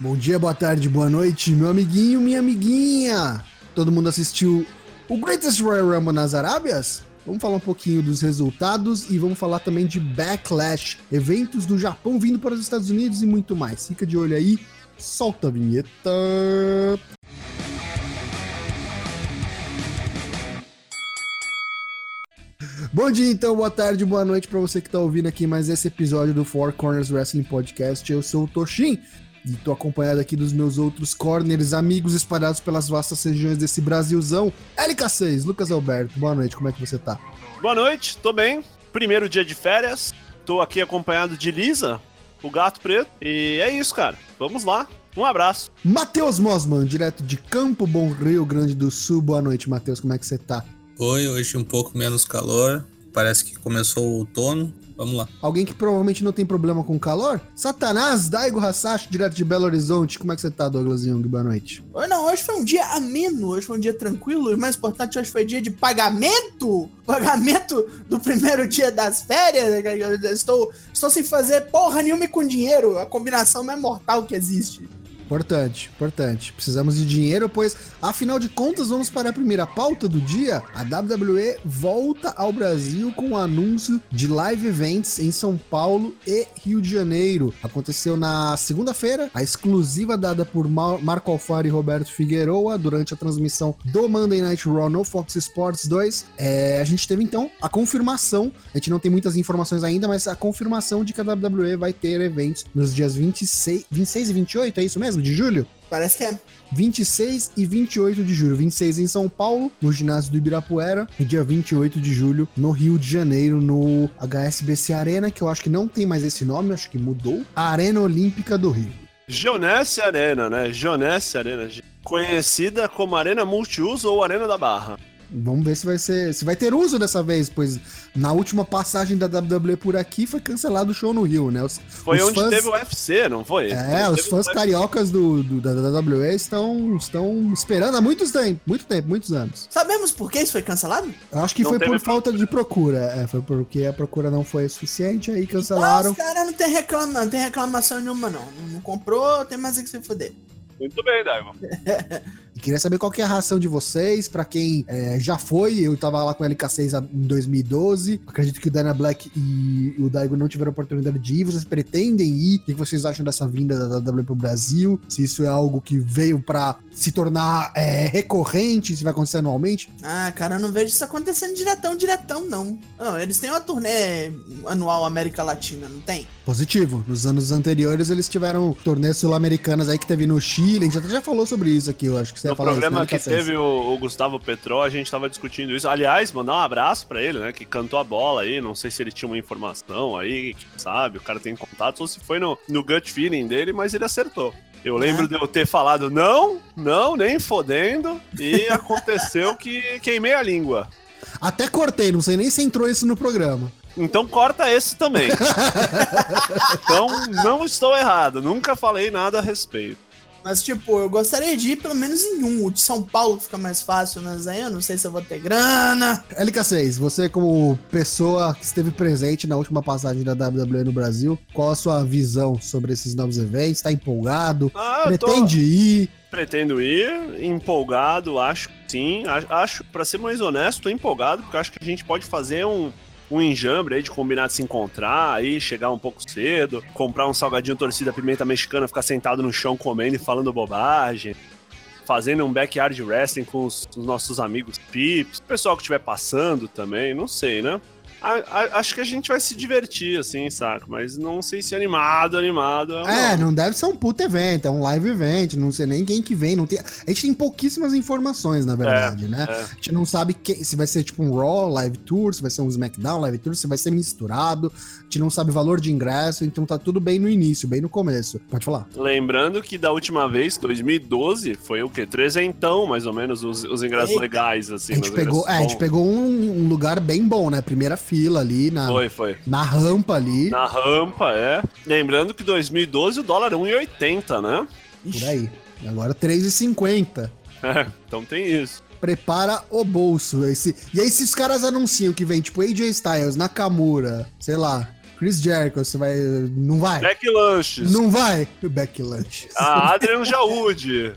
Bom dia, boa tarde, boa noite, meu amiguinho, minha amiguinha. Todo mundo assistiu o Greatest Royal Rumble nas Arábias? Vamos falar um pouquinho dos resultados e vamos falar também de Backlash, eventos do Japão vindo para os Estados Unidos e muito mais. Fica de olho aí, solta a vinheta. Bom dia, então, boa tarde, boa noite para você que tá ouvindo aqui mais esse episódio do Four Corners Wrestling Podcast. Eu sou o Toshin e tô acompanhado aqui dos meus outros corners, amigos espalhados pelas vastas regiões desse Brasilzão. LK6, Lucas Alberto, boa noite, como é que você tá? Boa noite, tô bem. Primeiro dia de férias, tô aqui acompanhado de Lisa, o gato preto, e é isso, cara. Vamos lá. Um abraço. Matheus Mosman, direto de Campo Bom, Rio Grande do Sul. Boa noite, Matheus, como é que você tá? Oi, hoje um pouco menos calor. Parece que começou o outono. Vamos lá. Alguém que provavelmente não tem problema com calor? Satanás, Daigo Hasashi, direto de Belo Horizonte. Como é que você tá, Douglas Young? Boa noite. Hoje não, hoje foi um dia ameno, hoje foi um dia tranquilo. E o mais importante, hoje foi dia de pagamento. Pagamento do primeiro dia das férias. Eu estou, estou sem fazer porra nenhuma e com dinheiro. A combinação mais mortal que existe. Importante, importante. Precisamos de dinheiro, pois, afinal de contas, vamos para a primeira pauta do dia. A WWE volta ao Brasil com o anúncio de live events em São Paulo e Rio de Janeiro. Aconteceu na segunda-feira, a exclusiva dada por Mar Marco Alfaro e Roberto Figueroa durante a transmissão do Monday Night Raw no Fox Sports 2. É, a gente teve então a confirmação, a gente não tem muitas informações ainda, mas a confirmação de que a WWE vai ter eventos nos dias 26, 26 e 28, é isso mesmo? De julho? Parece que é. 26 e 28 de julho. 26 em São Paulo, no ginásio do Ibirapuera, e dia 28 de julho no Rio de Janeiro, no HSBC Arena, que eu acho que não tem mais esse nome, acho que mudou. A Arena Olímpica do Rio. Jonesse Arena, né? Jonesse Arena, conhecida como Arena Multiuso ou Arena da Barra. Vamos ver se vai ser, se vai ter uso dessa vez, pois na última passagem da WWE por aqui foi cancelado o show no Rio, né? Os, foi os onde fãs, teve o UFC, não foi? É, os fãs cariocas do, do, da WWE estão, estão esperando há muitos tempo, muito tempo, muitos anos. Sabemos por que isso foi cancelado? Eu acho que não foi por falta de procura. É, foi porque a procura não foi suficiente, aí cancelaram. Nossa, cara, não tem, reclama, não tem reclamação nenhuma, não. Não comprou, tem mais é que se fuder. Muito bem, Daigo. E queria saber qual que é a ração de vocês, para quem é, já foi, eu tava lá com a LK6 em 2012, acredito que o Dana Black e o Daigo não tiveram oportunidade de ir, vocês pretendem ir? O que vocês acham dessa vinda da WWE pro Brasil? Se isso é algo que veio para se tornar é, recorrente, se vai acontecer anualmente? Ah, cara, eu não vejo isso acontecendo diretão, diretão, não. não eles têm uma turnê anual América Latina, não tem? Positivo. Nos anos anteriores eles tiveram turnês sul-americanas aí que teve no Chile, a gente já falou sobre isso aqui, eu acho que você no programa que teve o, o, Gustavo Petró, a gente tava discutindo isso. Aliás, mandar um abraço para ele, né? Que cantou a bola aí. Não sei se ele tinha uma informação aí, sabe? O cara tem contato, ou se foi no, no gut feeling dele, mas ele acertou. Eu lembro é. de eu ter falado não, não, nem fodendo, e aconteceu que queimei a língua. Até cortei, não sei nem se entrou isso no programa. Então corta esse também. então não estou errado, nunca falei nada a respeito. Mas, tipo, eu gostaria de ir pelo menos em um. O de São Paulo fica mais fácil, mas aí eu não sei se eu vou ter grana. LK6, você como pessoa que esteve presente na última passagem da WWE no Brasil, qual a sua visão sobre esses novos eventos? Tá empolgado? Ah, Pretende tô... ir? Pretendo ir, empolgado, acho sim. Acho, para ser mais honesto, tô empolgado, porque acho que a gente pode fazer um, um enjambre aí de combinar de se encontrar, aí chegar um pouco cedo, comprar um salgadinho torcida pimenta mexicana, ficar sentado no chão comendo e falando bobagem. Fazendo um backyard wrestling com os, os nossos amigos pips, o pessoal que estiver passando também, não sei, né? A, a, acho que a gente vai se divertir, assim, saca? Mas não sei se animado, animado. É, não. não deve ser um puto evento, é um live event, não sei nem quem que vem. Não tem... A gente tem pouquíssimas informações, na verdade, é, né? É. A gente não sabe que, se vai ser tipo um Raw Live Tour, se vai ser um SmackDown Live Tour, se vai ser misturado. A gente não sabe valor de ingresso, então tá tudo bem no início, bem no começo. Pode falar. Lembrando que da última vez, 2012, foi o quê? Trezentão, mais ou menos, os, os ingressos Eita. legais, assim. A gente pegou, é, a gente pegou um, um lugar bem bom, né? Primeira fila ali na, foi, foi. na rampa ali. Na rampa, é. Lembrando que 2012 o dólar é 1,80, né? Por aí. Agora 3,50. É, então tem isso. Prepara o bolso. Esse... E aí, se os caras anunciam que vem, tipo, AJ Styles, Nakamura, sei lá, Chris Jericho, você vai. Não vai? Beck Lanches. Não vai? Beck Lunch. Ah, Adrian Jaúde.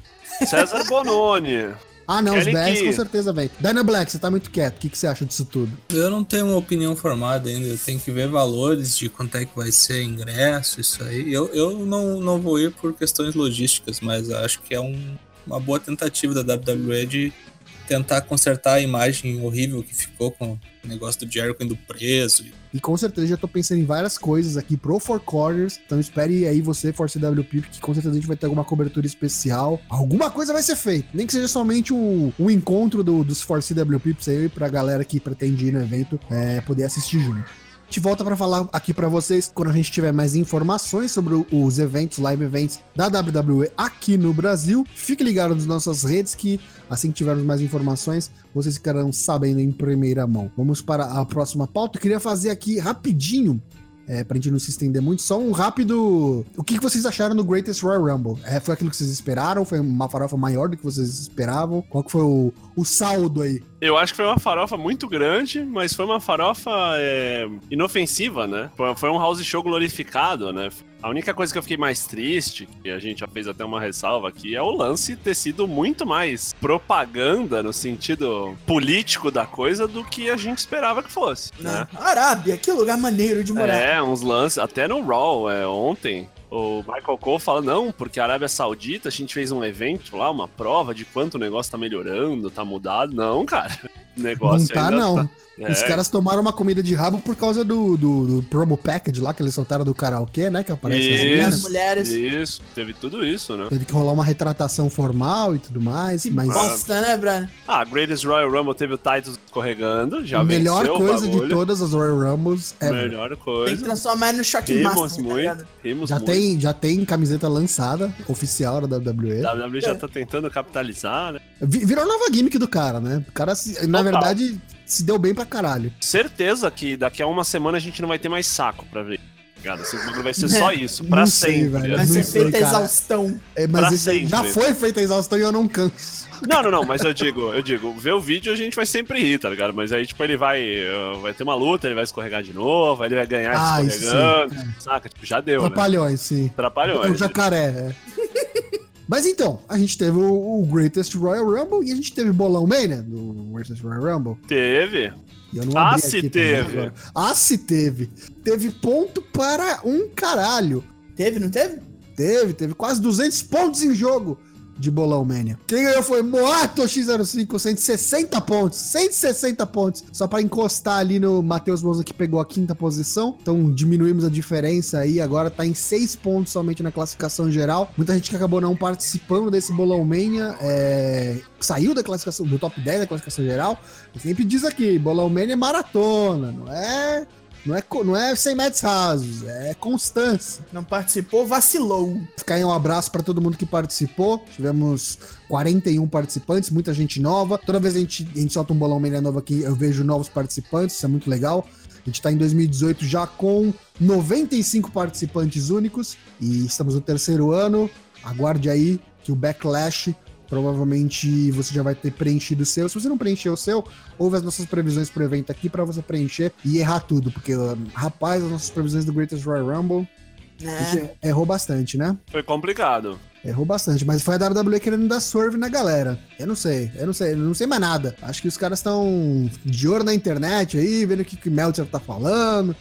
César Bononi. Ah, não, os Becks Key. com certeza vem. Dana Black, você tá muito quieto. O que, que você acha disso tudo? Eu não tenho uma opinião formada ainda. Eu tenho que ver valores de quanto é que vai ser ingresso, isso aí. Eu, eu não, não vou ir por questões logísticas, mas acho que é um- uma boa tentativa da WWE de tentar consertar a imagem horrível que ficou com o negócio do Jericho indo preso. E com certeza já tô pensando em várias coisas aqui pro Four Corners. Então espere aí você, Force WP, que com certeza a gente vai ter alguma cobertura especial. Alguma coisa vai ser feita. Nem que seja somente um, um encontro do- dos Force WP aí pra galera que pretende ir no evento é, poder assistir junto. Gente volta para falar aqui para vocês quando a gente tiver mais informações sobre os eventos, live events da WWE aqui no Brasil. Fique ligado nas nossas redes que assim que tivermos mais informações, vocês ficarão sabendo em primeira mão. Vamos para a próxima pauta. Eu queria fazer aqui rapidinho é, pra gente não se estender muito, só um rápido. O que que vocês acharam do Greatest Royal Rumble? É, foi aquilo que vocês esperaram? Foi uma farofa maior do que vocês esperavam? Qual que foi o, o saldo aí? Eu acho que foi uma farofa muito grande, mas foi uma farofa é, inofensiva, né? Foi, um house show glorificado, né? A única coisa que eu fiquei mais triste, que a gente já fez até uma ressalva aqui, é o lance ter sido muito mais propaganda no sentido político da coisa do que a gente esperava que fosse, né? Arábia, que lugar maneiro de morar. É, uns lances, até no Raw, é, ontem, o Michael Cole fala, não, porque a Arábia Saudita, a gente fez um evento lá, uma prova de quanto o negócio tá melhorando, tá mudado. Não, cara, o negócio não tá, ainda não. tá- Os É, caras tomaram uma comida de rabo por causa do, do, do promo package lá que eles soltaram do karaokê, né? Que aparece as Isso. As mulheres. Isso, teve tudo isso, né? Teve que rolar uma retratação formal e tudo mais, mas Bosta, né, Brian? Ah, Greatest Royal Rumble teve o Titus escorregando, já a melhor venceu o coisa de todas as Royal Rumbles é Melhor Tem que coisa. transformar ele no Shock Rimos Master, tá muito, ligado? rimos já muito. tem, já tem camiseta lançada, oficial da WWE. A WWE já tá tentando capitalizar, né? Vi- Virou nova gimmick do cara, né? O cara, na Total. verdade, se deu bem pra caralho. Certeza que daqui a uma semana a gente não vai ter mais saco pra ver. Ligado? Esse bagulho vai ser só isso, pra Não sei, sempre. velho. Vai Não ser sei, feita a cara. exaustão. É, mas esse- já foi feita a exaustão e eu não canso. Não, não, não, mas eu digo, eu digo, ver o vídeo a gente vai sempre rir, tá ligado? Mas aí, tipo, ele vai. uh, Vai ter uma luta, ele vai escorregar de novo, aí ele vai ganhar Ah, escorregando. sim, Saca? Tipo, já deu, né? Trapalhões, sim. Atrapalhou. É o jacaré, é. Mas então, a gente teve o, o Greatest Royal Rumble e a gente teve Bolão Mania do Greatest Royal Rumble. Teve. E eu não Ah, se teve. Ah, se teve. Teve ponto para um caralho. Teve, não teve? Teve, teve quase 200 pontos em jogo de Bolão Mania. Quem ganhou foi Moato X05, 160 pontos. 160 pontos. Só pra encostar ali no Matheus Moza que pegou a quinta posição. Então diminuímos a diferença aí. Agora tá em 6 pontos somente na classificação geral. Muita gente que acabou não participando desse Bolão Mania é, saiu da classificação, do top 10 da classificação geral. Sempre diz aqui: Bolão Mania é maratona, não é. Não é, não é 100 metros rasos, é constância. Não participou, vacilou. Ficar aí um abraço para todo mundo que participou. Tivemos 41 participantes, muita gente nova. Toda vez a gente, a gente solta um bolão meia novo aqui, eu vejo novos participantes, isso é muito legal. A gente está em 2018 já com 95 participantes únicos e estamos no terceiro ano. Aguarde aí que o Backlash provavelmente você já vai ter preenchido o seu. Se você não preencheu o seu, ouve as nossas previsões pro evento aqui para você preencher e errar tudo, porque rapaz, as nossas previsões do Greatest Royal Rumble Né? gente errou bastante, né? Foi complicado. Errou bastante, mas foi a WWE querendo dar swerve na galera. Eu não sei, eu não sei, eu não sei mais nada. Acho que os caras estão de olho na internet aí, vendo o que, que o Meltzer tá falando.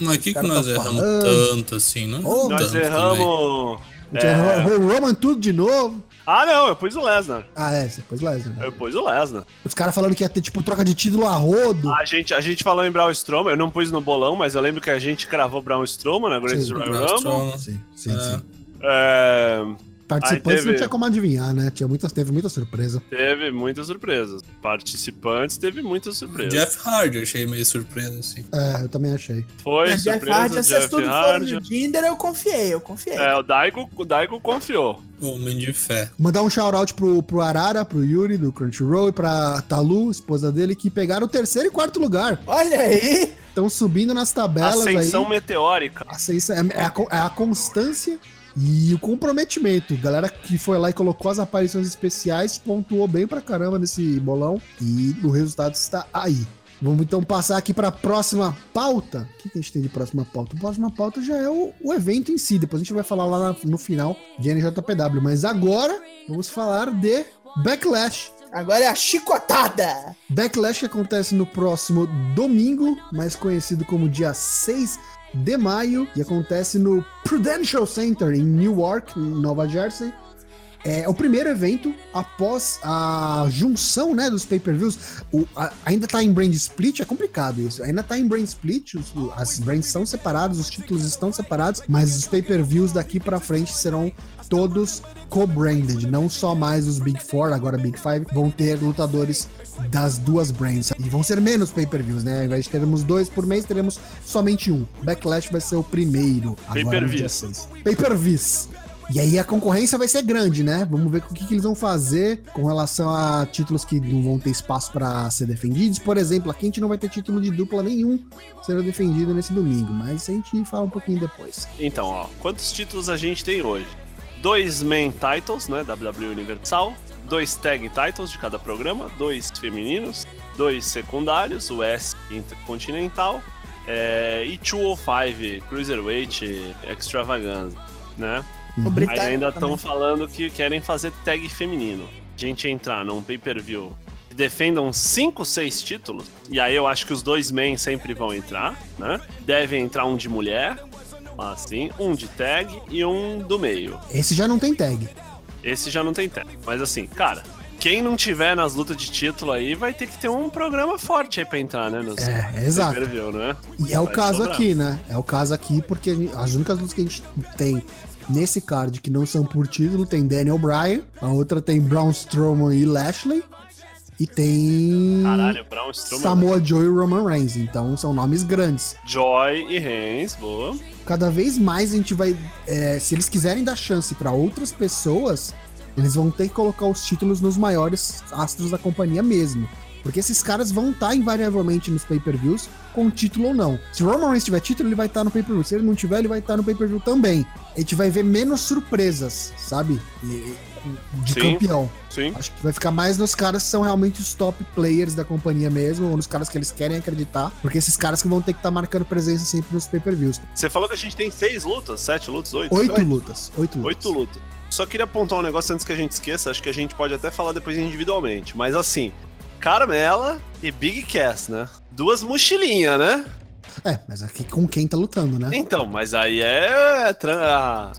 Mas aqui que cara nós tá erramos falando. tanto assim, não Ô, Nós tanto também. erramos. Gente É. errou o Roman tudo de novo. Ah, não, eu pus o Lesnar. Ah, é, você pôs Lesnar. né? Eu pus o Lesnar. Os caras falando que ia ter, tipo, troca de título a rodo. A gente, a gente falou em Braun Strowman, eu não pus no bolão, mas eu lembro que a gente cravou Braun Strowman na Greatest Sim, Royal Braun Rumble. Strowman. Sim, sim, É. sim. É, Participantes teve- não tinha como adivinhar, né? Tinha muitas, teve muita surpresa. teve muitas surpresas. Participantes teve muitas surpresas. Jeff Hardy eu achei meio surpresa, assim. É, eu também achei. Foi Jeff surpresa, Hardy, se Jeff tudo for Hardy. no Tinder, eu confiei, eu confiei. É, o Daigo, o Daigo confiou. Homem de fé. Mandar um shout-out pro, pro Arara, pro Yuri, do Crunchyroll, e pra Talu, esposa dele, que pegaram o terceiro e quarto lugar. Olha aí! Estão subindo nas tabelas Ascensão aí. meteórica. Ascensão, é, é a, é a constância e o comprometimento. Galera que foi lá e colocou as aparições especiais pontuou bem pra caramba nesse bolão e o resultado está aí. Vamos então passar aqui para a próxima pauta. O que, que a gente tem de próxima pauta? A próxima pauta já é o, o evento em si. Depois a gente vai falar lá na- no final de NJPW. Mas agora vamos falar de Backlash. Agora é a chicotada. Backlash acontece no próximo domingo, mais conhecido como dia 6 de maio, e acontece no Prudential Center em Newark, Nova Jersey. É o primeiro evento após a junção né, dos pay-per-views. Ainda tá em brand split, é complicado isso. Ainda tá em brand split, os- as brands são separadas, os títulos estão separados, mas os pay-per-views daqui pra frente serão todos co-branded, não só mais os Big Four, agora Big Five, vão ter lutadores das duas brands. E vão ser menos pay-per-views, né? Ao invés de termos dois por mês, teremos somente um. Backlash vai ser o primeiro. Pay-per-views. Pay-per-views. E aí a concorrência vai ser grande, né? Vamos ver o que, que eles vão fazer com relação a títulos que não vão ter espaço para ser defendidos. Por exemplo, aqui a gente não vai ter título de dupla nenhum sendo defendido nesse domingo, mas a gente fala um pouquinho depois. Então, ó, quantos títulos a gente tem hoje? Dois main titles, né, WWE Universal, dois tag titles de cada programa, dois femininos, dois secundários, o S Intercontinental é, e 205 Cruiserweight Extravaganza, né? O Uhum. Aí ainda estão falando que querem fazer tag feminino. A gente entrar num pay-per-view que defendam 5, 6 títulos, e aí eu acho que os dois men sempre vão entrar, né? Deve entrar um de mulher, assim, um de tag e um do meio. Esse já não tem tag. Esse já não tem tag. Mas assim, cara, quem não tiver nas lutas de título aí vai ter que ter um programa forte aí pra entrar, né? Nos É, exato. né? E é o Vai caso sobrar. aqui, né? É o caso aqui porque gente- as únicas lutas que a gente tem nesse card que não são por título tem Daniel Bryan, a outra tem Braun Strowman e Lashley, e tem Caralho, Braun Strowman, Samoa Joe e Roman Reigns. Então são nomes grandes. Joy e Reigns, boa. Cada vez mais a gente vai. é, se eles quiserem dar chance pra outras pessoas, eles vão ter que colocar os títulos nos maiores astros da companhia mesmo. Porque esses caras vão estar invariavelmente nos pay-per-views, com título ou não. Se o Roman Reigns tiver título, ele vai estar no pay-per-view. Se ele não tiver, ele vai estar no pay-per-view também. A gente vai ver menos surpresas, sabe? E- De Sim. campeão. Sim. Acho que vai ficar mais nos caras que são realmente os top players da companhia mesmo, ou nos caras que eles querem acreditar, porque esses caras que vão ter que estar marcando presença sempre nos pay-per-views. Você falou que a gente tem seis lutas, sete lutas, oito? Oito lutas. Oito lutas. Oito lutas. Só queria apontar um negócio antes que a gente esqueça, acho que a gente pode até falar depois individualmente, mas assim, Carmela e Big Cass, né? Duas mochilinhas, né? É, mas aqui com quem tá lutando, né? Então, mas aí é.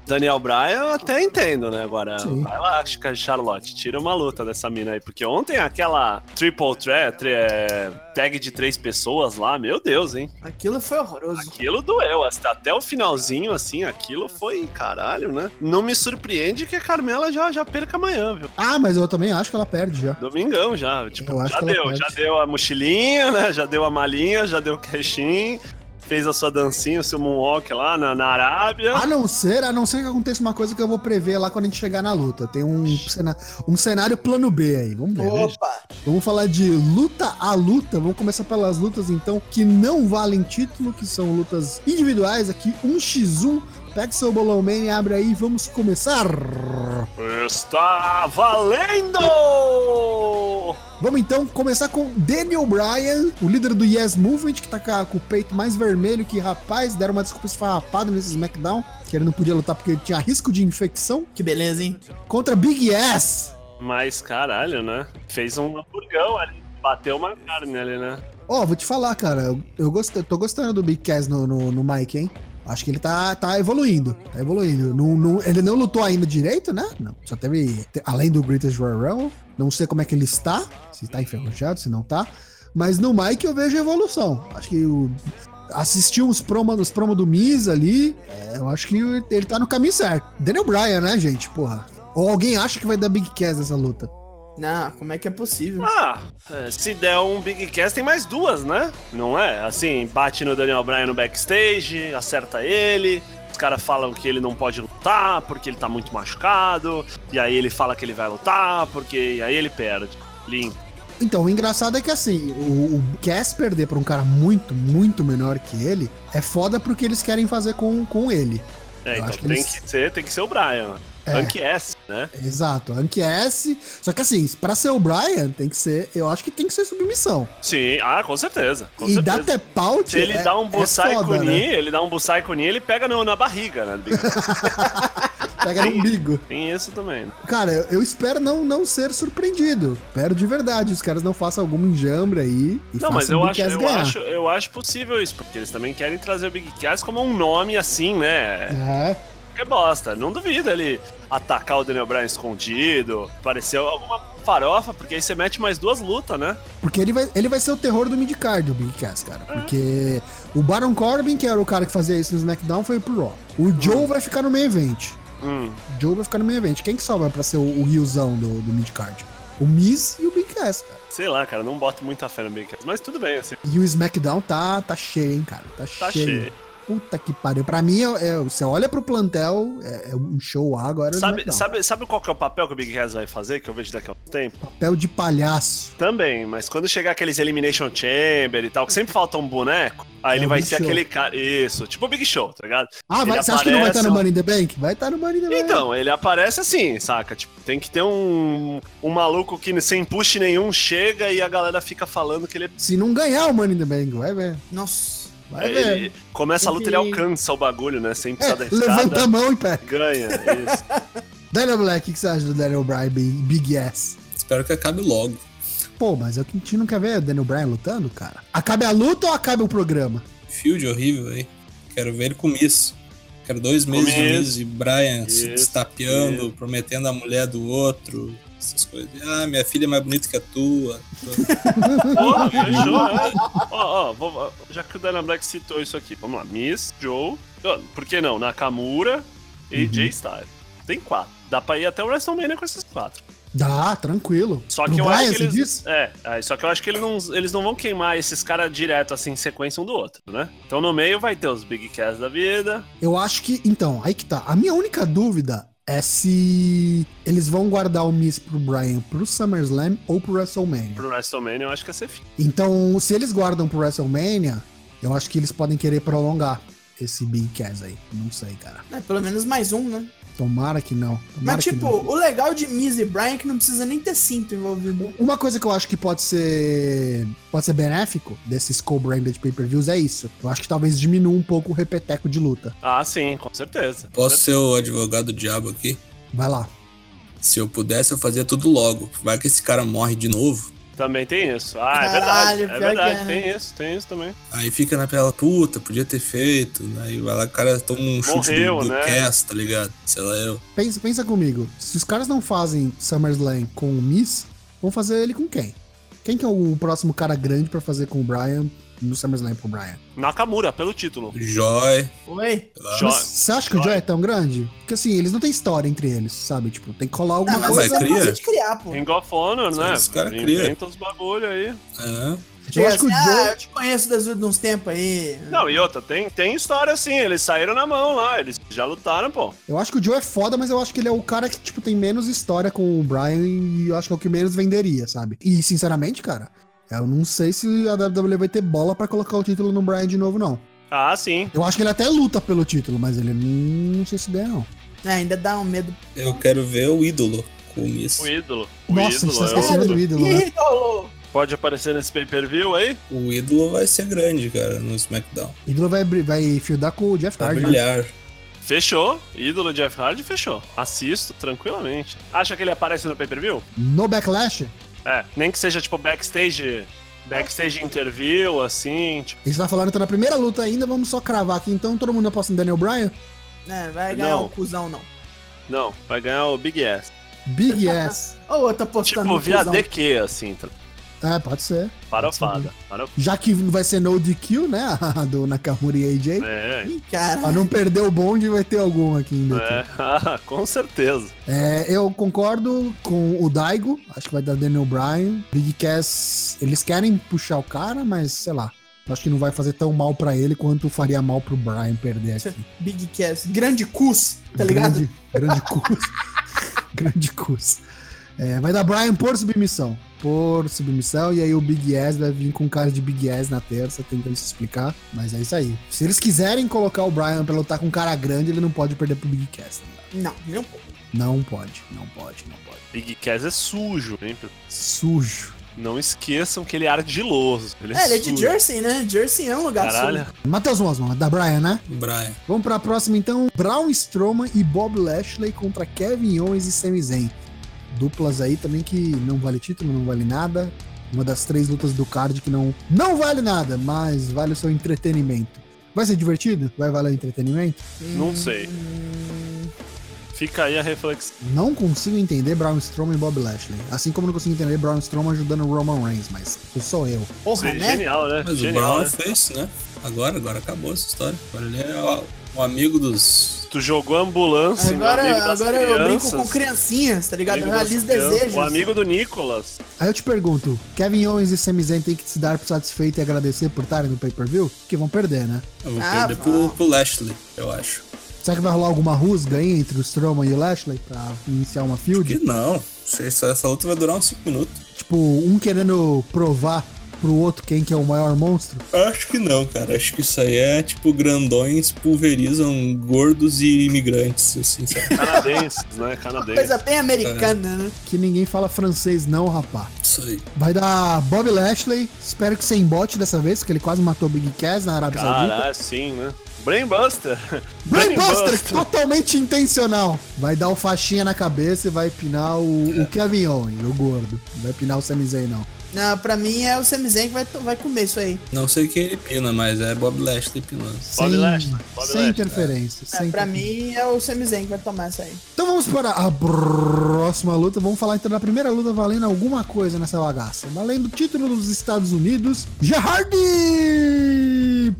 Daniel Bryan eu até entendo, né? Agora, Sim. vai lá, Charlotte, tira uma luta dessa mina aí. Porque ontem aquela triple threat, é, tag de três pessoas lá, meu Deus, hein? Aquilo foi horroroso. Aquilo doeu, até até o finalzinho, assim, aquilo foi caralho, né? Não me surpreende que a Carmela já, já perca amanhã, viu? Ah, mas eu também acho que ela perde já. Domingão já. Tipo, Eu acho já deu, já deu a mochilinha, né? Já deu a malinha, já deu o cashin, fez a sua dancinha, o seu moonwalk lá na, na Arábia. A não ser, a não ser que aconteça uma coisa que eu vou prever lá quando a gente chegar na luta. Tem um, cena- um cenário plano B aí. Vamos ver. né? Opa! Vamos falar de luta a luta. Vamos começar pelas lutas, então, que não valem título, que são lutas individuais aqui. 1x1. Pega seu bolão man e abre aí. Vamos começar. Está valendo! Vamos então começar com Daniel Bryan, o líder do Yes Movement, que tá com o peito mais vermelho que, rapaz, deram uma desculpa esfarrapada nesse SmackDown, que ele não podia lutar porque ele tinha risco de infecção, Que beleza, hein? contra Big Ass. Mas caralho, né? Fez um hamburgão ali, bateu uma carne ali, né? Ó, vou te falar, cara, eu, eu gostei- tô gostando do Big Cass no, no, no Mike, hein? Acho que ele tá, tá evoluindo, tá evoluindo. Não, não- ele não lutou ainda direito, né? Não, só teve, te- além do Greatest Royal Rumble, não sei como é que ele está, se tá enferrujado, se não tá. Mas no Mike eu vejo evolução. Acho que o, assisti uns promos os promo do Miz ali, é, eu acho que ele tá no caminho certo. Daniel Bryan, né, gente? Porra. Ou alguém acha que vai dar Big Cass nessa luta? Não, como é que é possível? Ah, é, se der um Big Cast, tem mais duas, né? Não é? Assim, bate no Daniel Bryan no backstage, acerta ele. Os caras falam que ele não pode lutar porque ele tá muito machucado. E aí ele fala que ele vai lutar porque e aí ele perde. Limpo. Então, o engraçado é que assim, o, o Cass perder pra um cara muito, muito menor que ele é foda porque eles querem fazer com, com ele. É, Eu então acho que tem eles- que ser, tem que ser o Bryan. É. Anki S, né? Exato, Anki S. Só que assim, pra ser o Brian, tem que ser. Eu acho que tem que ser submissão. Sim, ah, com certeza. Com e certeza. dá tap out. Se ele é- dá um é Busai foda, Kuni, né? ele dá um Busai Kuni, ele pega no- na barriga, né? Pega no umbigo. Tem isso também. Cara, eu, eu espero não, não ser surpreendido. Espero de verdade. Os caras não façam algum enjambre aí. E Não, mas eu acho, eu, ganhar. acho, eu acho possível isso, porque eles também querem trazer o Big Cass como um nome assim, né? É. Que bosta. Não duvido ele atacar o Daniel Bryan escondido, parecer alguma farofa, porque aí você mete mais duas lutas, né? Porque ele vai, ele vai ser o terror do midcard, o Big Cass, cara. Porque o Baron Corbin, que era o cara que fazia isso no SmackDown, foi pro Raw. O Joe vai ficar no main event. Hum. O Joe vai ficar no main event. Quem que sobra pra ser o, o riozão do, do midcard? O Miz e o Big Cass, cara. Sei lá, cara, não boto muita fé no Big Cass, mas tudo bem, assim. E o SmackDown tá, tá cheio, hein, cara. Tá, Tá cheio. cheio. Puta que pariu. Pra mim, é, é- você olha pro plantel, é, é um show A agora. é Sabe, sabe, sabe qual que é o papel que o Big Cass vai fazer, que eu vejo daqui a um tempo? Papel de palhaço. Também, mas quando chegar aqueles Elimination Chamber e tal, que sempre falta um boneco, aí É ele vai ser Show. aquele cara. Isso, tipo o Big Show, tá ligado? Ah, vai, você acha que não vai estar no Money in the Bank? Vai estar no Money in the Bank. Então, ele aparece assim, saca? Tipo, tem que ter um, um maluco que sem push nenhum chega e a galera fica falando que ele, Se não ganhar o Money in the Bank, vai ver. Nossa. Vai ver. ele começa a luta, ele alcança o bagulho, né? Sem É, precisar da levanta a escada. mão e pega. Ganha, isso. Daniel Black, o que você acha do Daniel Bryan Big, Ass? Espero que acabe logo. Pô, mas é o que a gente não quer ver o Daniel Bryan lutando, cara. Acabe a luta ou acabe o programa? Field horrível aí. Quero ver ele com Miss. Quero dois meses de Miz. E Brian se Isso, destapeando, prometendo a mulher do outro. Essas coisas. Ah, minha filha é mais bonita que a tua. Pô, fechou, é. Ó, ó, vou- já que o Dana Black citou isso aqui, vamos lá. Miss, Joe, ó, por que não? Nakamura e Uhum. Jay Styles. Tem quatro. Dá pra ir até o WrestleMania com esses quatro. Dá, tranquilo. Só Pro que eu acho que eles. É, é, só que eu acho que eles não, eles não vão queimar esses caras direto assim em sequência um do outro, né? Então no meio vai ter os Big Cass da vida. Eu acho que. Então, aí que tá. A minha única dúvida é se eles vão guardar o Miss pro Bryan pro SummerSlam ou pro WrestleMania. Pro WrestleMania eu acho que ia ser fim. Então, se eles guardam pro WrestleMania, eu acho que eles podem querer prolongar esse Big Cass aí. Não sei, cara. É, pelo menos mais um, né? Tomara que não. Tomara Mas, tipo, não. o legal de Miz e Brian é que não precisa nem ter cinto envolvido. Uma coisa que eu acho que pode ser pode ser benéfico desses co-branded pay-per-views é isso. Eu acho que talvez diminua um pouco o repeteco de luta. Ah, sim, com certeza. Posso ser o advogado do diabo aqui? Vai lá. Se eu pudesse, eu fazia tudo logo. Vai que esse cara morre de novo. Também tem isso. Ah, é Caralho, verdade. É verdade, que é, né? tem isso, tem isso também. Aí fica naquela puta, podia ter feito. Aí vai lá, o cara toma um chute Morreu, do, do né? Cass, tá ligado? Sei lá, eu. Pensa, pensa comigo. Se os caras não fazem SummerSlam com o Miss, vão fazer ele com quem? Quem que é o próximo cara grande pra fazer com o Brian no SummerSlam pro Brian? Nakamura, pelo título. Joy. Oi? sei lá. Jo- Mas você acha que o Joy. Joy é tão grande? Porque assim, eles não têm história entre eles, sabe? Tipo, tem que colar alguma Ah, mas vai, coisa. é cria. fácil de criar, pô. Ring of Honor, né? Esse cara cria. Inventa os bagulho aí. É. Eu acho que o assim, ah, Joe. eu te conheço das de uns tempos aí. Não, e outra, tem, tem história assim, eles saíram na mão lá, eles já lutaram, pô. Eu acho que o Joe é foda, mas eu acho que ele é o cara que, tipo, tem menos história com o Brian e eu acho que é o que menos venderia, sabe? E, sinceramente, cara, eu não sei se a WWE vai ter bola pra colocar o título no Brian de novo, não. Ah, sim. Eu acho que ele até luta pelo título, mas ele não, não sei se der, não. É, ainda dá um medo. Eu quero ver o ídolo com o Miss. O ídolo. O Nossa, ídolo tá é esquecendo outro. do ídolo, né? Ídolo! Pode aparecer nesse pay-per-view aí? O ídolo vai ser grande, cara, no SmackDown. ídolo vai, vai fieldar com o Jeff Vai Hardy. né? brilhar. Fechou. Ídolo Jeff Hardy, fechou. Assisto tranquilamente. Acha que ele aparece no pay-per-view? No Backlash, É, nem que seja tipo backstage. Backstage interview, assim. Tipo, a gente tá falando que tá na primeira luta ainda, vamos só cravar aqui. Então todo mundo aposta em Daniel Bryan? É, vai ganhar Não. o cuzão, não. não, vai ganhar o Big Ass. Big Ass. Ou outro apostando Tipo, no via. DQ, assim. tá- É, pode ser. Farofada. Farof- Já que vai ser no DQ, né? A do Nakamura e AJ. É, Ih, cara. Pra não perder o bonde, vai ter algum aqui ainda. é. Ah, com certeza. É, eu concordo com o Daigo. Acho que vai dar Daniel Bryan. Big Cass, eles querem puxar o cara, mas sei lá. Acho que não vai fazer tão mal pra ele quanto faria mal pro Bryan perder aqui. Big Cass. Grande cus, tá ligado? Grande, grande cus. grande cus. É, vai dar Bryan por submissão. Por submissão, e aí o Big Ass vai vir com cara de Big Ass na terça, tentando se explicar. Mas é isso aí. Se eles quiserem colocar o Brian pra lutar com cara grande, ele não pode perder pro Big Cass. Não, não pode. Não pode, não pode, não pode. Big Cass é sujo, hein? Sujo. Não esqueçam que ele é ardiloso. Ele é, É, ele é de sujo. Jersey, né? Jersey é um lugar Caralho. sujo. Matheus Mosman, da Brian, né? Brian. Vamos pra próxima então. Braun Strowman e Bob Lashley contra Kevin Owens e Sami Zayn. Duplas aí também que não vale título, não vale nada. Uma das três lutas do card que não, não vale nada, mas vale o seu entretenimento. Vai ser divertido? Vai valer o entretenimento? Não sei. Fica aí a reflexão. Não consigo entender Braun Strowman e Bob Lashley. Assim como não consigo entender Braun Strowman ajudando o Roman Reigns, mas sou eu. Porra, Seria né? Genial, né? Mas Genial, o Brown né? fez, né? Agora, agora acabou essa história. Agora ele é o, o amigo dos. Tu jogou ambulância, meu amigo Agora, das agora eu brinco com criancinhas, tá ligado? Eu realizo desejos. O amigo do Nicolas. Aí eu te pergunto, Kevin Owens e Sami Zayn têm que se dar por satisfeito e agradecer por estarem no pay-per-view? Que vão perder, né? Eu vou Ah, perder pro, vão. pro Lashley, eu acho. Será que vai rolar alguma rusga aí entre o Strowman e o Lashley pra iniciar uma Que feud? não. Essa, essa luta vai durar uns 5 minutos. Tipo, um querendo provar pro outro quem que é o maior monstro? Acho que não, cara. Acho que isso aí é tipo grandões pulverizam gordos e imigrantes, assim, sabe? Canadenses, né? Canadenses. Coisa bem americana, né? Que ninguém fala francês não, rapá. Isso aí. Vai dar Bob Lashley, espero que sem bote dessa vez, porque ele quase matou o Big Cass na Arábia Saudita. Caralho, sim, né? Brainbuster. Brainbuster, totalmente intencional. Vai dar o faixinha na cabeça e vai pinar o, o Kevin Owens, o gordo. Não vai pinar o Sami Zayn, não. Não, pra mim é o Sami Zayn que vai, vai comer isso aí. Não sei quem ele pina, mas é Bob Lashley pinando. Sem, Lashley, Bob sem Lashley. interferência. É, sem pra interferência. mim é o Sami Zayn que vai tomar isso aí. Então vamos para a próxima luta. Vamos falar então da primeira luta valendo alguma coisa nessa bagaça. Valendo o título dos Estados Unidos, Gerhardy!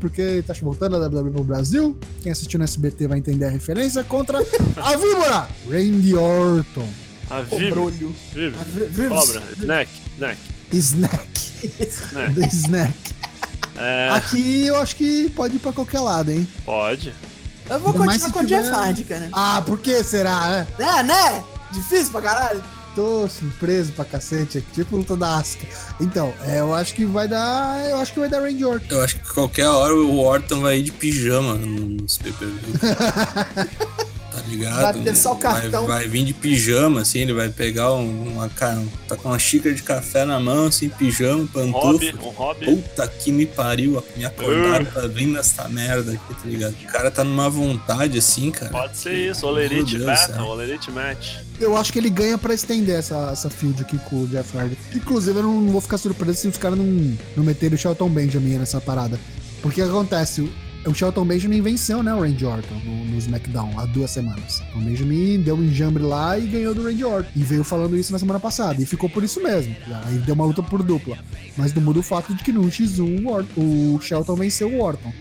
Porque tá voltando a WWE no Brasil. Quem assistiu no SBT vai entender a referência. Contra a Víbora, Randy Orton. A. Vivi. Cobra. Snack. Snack. Snack. Snack. The Snack. É, Aqui eu acho que pode ir pra qualquer lado, hein? pode. Eu vou continuar com o Jeff Hardy, cara. Ah, por que será, né? É, né? Difícil pra caralho. Tô surpreso pra cacete, aqui, tipo luta da Asuka. Então, é, eu acho que vai dar. Eu acho que vai dar Randy Orton. Eu acho que qualquer hora o Orton vai ir de pijama nos pay-per-view. tá ligado? Vai ter só o cartão. Vai, vai vir de pijama, assim, ele vai pegar um- uma cara. Tá com uma xícara de café na mão, assim, pijama, Hobby, pantufa. um hobby. Puta que me pariu, me acordaram pra vir nessa merda aqui, tá ligado? O cara tá numa vontade assim, cara. Pode ser isso, Olerite Battle. Olerite Match. Eu acho que ele ganha pra estender essa, essa field aqui com o Jeff Hardy. Inclusive, eu não vou ficar surpreso se os caras não, não meterem o Shelton Benjamin nessa parada. Porque o que acontece? O, o Shelton Benjamin venceu, né, o Randy Orton no, no SmackDown há duas semanas. O Benjamin deu um enjambre lá e ganhou do Randy Orton. E veio falando isso na semana passada. E ficou por isso mesmo. Aí deu uma luta por dupla. Mas não muda o fato de que no 1x1 o, Orton- o Shelton venceu o Orton.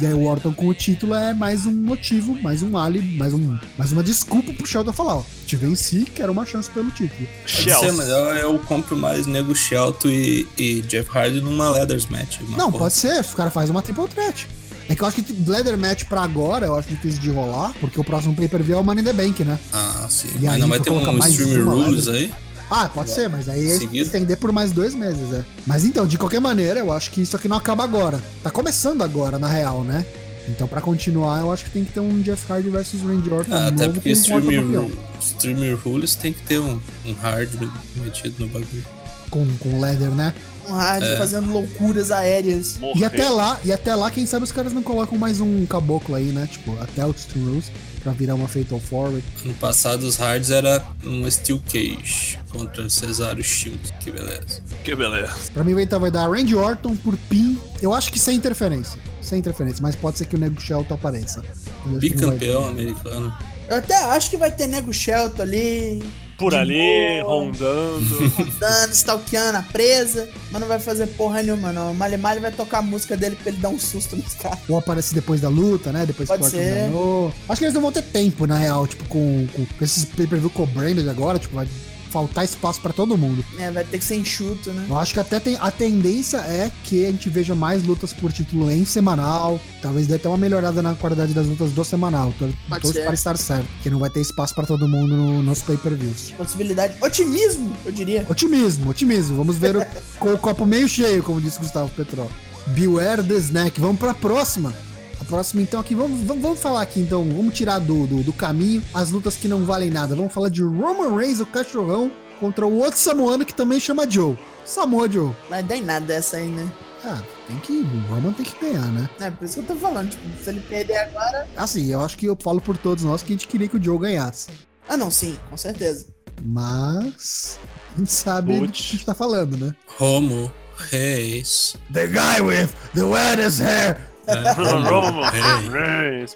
E aí o Orton com o título é mais um motivo, mais um ali, mais, um, mais uma desculpa pro Shelton falar, ó, te venci, quero uma chance pelo título. Pode ser, Chelsea. mas eu, eu compro mais Nego Shelton e, e Jeff Hardy numa Leathers Match. Não, porra. pode ser, os caras fazem uma triple threat. É que eu acho que Leather Match pra agora, eu acho difícil de rolar, porque o próximo pay-per-view é o Money in the Bank, né? Ah, sim. E Mas aí, não vai ter um mais Stream uma Rules aí? Ah, pode ser, mas aí Seguido? estender por mais dois meses, é. Mas então, de qualquer maneira, eu acho que isso aqui não acaba agora. Tá começando agora, na real, né? Então, pra continuar, eu acho que tem que ter um Jeff Hardy versus Randy Orton Ah, até porque com um Orton Stream, campeão. Stream Rules tem que ter um, um hard metido no bagulho. Com, com Leather, né? Um Hardy É. fazendo loucuras aéreas. E até lá, e até lá, quem sabe os caras não colocam mais um caboclo aí, né? Tipo, até o Extreme Rules, pra virar uma Fatal Forward. Ano passado os hards era um Steel Cage contra Cesário Shields. Que beleza. Que beleza. Pra mim, então, vai dar Randy Orton por pin. Eu acho que sem interferência. Sem interferência, mas pode ser que o Nego Shelton apareça. Bicampeão americano. Eu até acho que vai ter Nego Shelton ali, Por ali, boa. rondando. rodando, stalkeando a presa, mas não vai fazer porra nenhuma, não. O Mali Mali vai tocar a música dele pra ele dar um susto nos caras. Ou aparece depois da luta, né? Depois Pode que o Orton ser. ganhou. Acho que eles não vão ter tempo, na real, tipo, com, com esses pay-per-view co-branded agora, tipo, vai faltar espaço pra todo mundo. É, vai ter que ser enxuto, né? Eu acho que até tem, a tendência é que a gente veja mais lutas por título em semanal. Talvez dê até uma melhorada na qualidade das lutas do semanal. Pode tô ser. para estar certo. Que não vai ter espaço pra todo mundo no, nos pay-per-views. Possibilidade. Otimismo, eu diria. Otimismo, otimismo. Vamos ver o- com o copo meio cheio, como disse Gustavo Petrol. Beware the snack. Vamos pra próxima. A próxima, então, aqui, vamos, vamos, vamos falar aqui, então, vamos tirar do, do, do caminho as lutas que não valem nada. Vamos falar de Roman Reigns, o cachorrão, contra o outro samoano que também chama Joe. Samoa Joe. Mas dá em nada essa aí, né? Ah, tem que. O Roman tem que ganhar, né? É, por isso que eu tô falando. Tipo, se ele perder agora. Assim, eu acho que eu falo por todos nós que a gente queria que o Joe ganhasse. Ah, não, sim, com certeza. Mas. A gente sabe do que a gente tá falando, né? Romo, Reis. The guy with the wettest hair.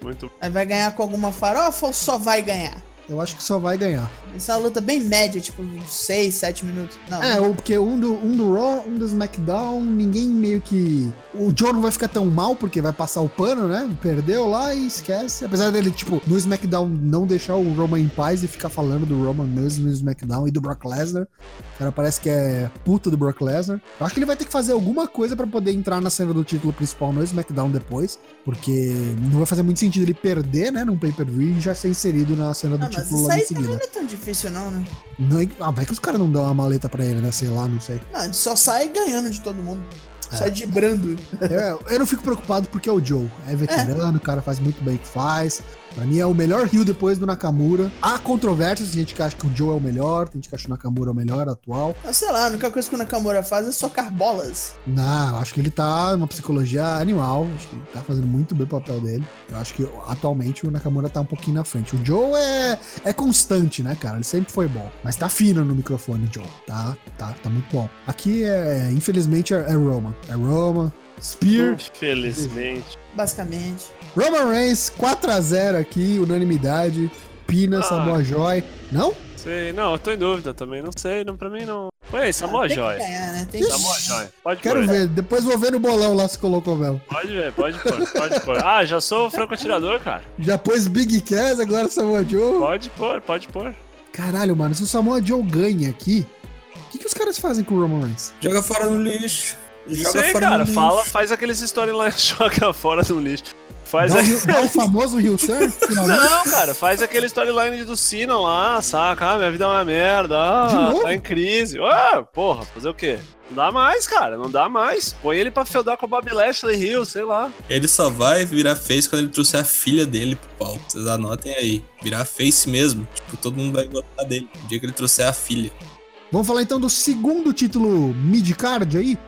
Muito Aí vai ganhar com alguma farofa ou só vai ganhar? Eu acho que só vai ganhar. Essa é uma luta bem média, tipo, 6, 7 minutos. Não, É, o- porque um do, um do Raw, um do SmackDown, ninguém meio que. O Joe não vai ficar tão mal, porque vai passar o pano, né? Perdeu lá e esquece. Apesar dele, tipo, no SmackDown não deixar o Roman em paz e ficar falando do Roman mesmo no SmackDown e do Brock Lesnar. O cara parece que é puta do Brock Lesnar. Eu acho que ele vai ter que fazer alguma coisa pra poder entrar na cena do título principal no SmackDown depois. Porque não vai fazer muito sentido ele perder, né? Num pay-per-view e já ser inserido na cena do Ah, mas título isso logo em aí também seguida. não é tão difícil, não, né? Não, é- ah, vai que os caras não dão uma maleta pra ele, né? Sei lá, não sei. Não, ele só sai ganhando de todo mundo. É. Sai de brando. Eu, eu não fico preocupado porque é o Joe. É veterano, o cara faz muito bem o que faz. Pra mim é o melhor Rio depois do Nakamura. Há controvérsias, tem gente que acha que o Joe é o melhor, tem gente que acha que o Nakamura é o melhor atual. Ah, sei lá, a única coisa que o Nakamura faz é socar bolas. Não, acho que ele tá numa psicologia animal. Acho que ele tá fazendo muito bem o papel dele. Eu acho que atualmente o Nakamura tá um pouquinho na frente. O Joe é, é constante, né, cara? Ele sempre foi bom. Mas tá fino no microfone, Joe. Tá, tá, tá muito bom. Aqui é, infelizmente, é, é Roman. É Roman. Spear. Infelizmente. Basicamente. Roman Reigns, 4x0 aqui, unanimidade. Pina, Ah. Samoa Joy. Não? Sei, não, eu tô em dúvida também. Não sei, não, pra mim não. Foi Samoa Tem que Joy. ganhar, né? Tem. Samoa Joy. Pode Quero pôr. ver. Depois vou ver no bolão lá se colocou mesmo. Pode ver, pode pôr, pode pôr. Ah, já sou franco atirador, cara. Já pôs Big Cass, agora Samoa Joe. Pode pôr, pode pôr. Caralho, mano, se o Samoa Joe ganha aqui, o que, que os caras fazem com o Roman Reigns? Joga fora no lixo. Não Joga sei, fora cara. Fala, faz aqueles storylines, joga fora no lixo. Faz Dá o, a- Rio- dá o famoso Rio finalmente. Não, cara, faz aquele storyline do Cena lá, saca? Ah, minha vida é uma merda. De Ah, novo? tá em crise. Ah, porra, fazer o quê? Não dá mais, cara, não dá mais. Põe ele pra feudar com o Bob Lashley Hill, sei lá. Ele só vai virar face quando ele trouxer a filha dele pro palco. Vocês anotem aí. Virar face mesmo. Tipo, todo mundo vai gostar dele. O dia que ele trouxer a filha. Vamos falar então do segundo título mid-card aí.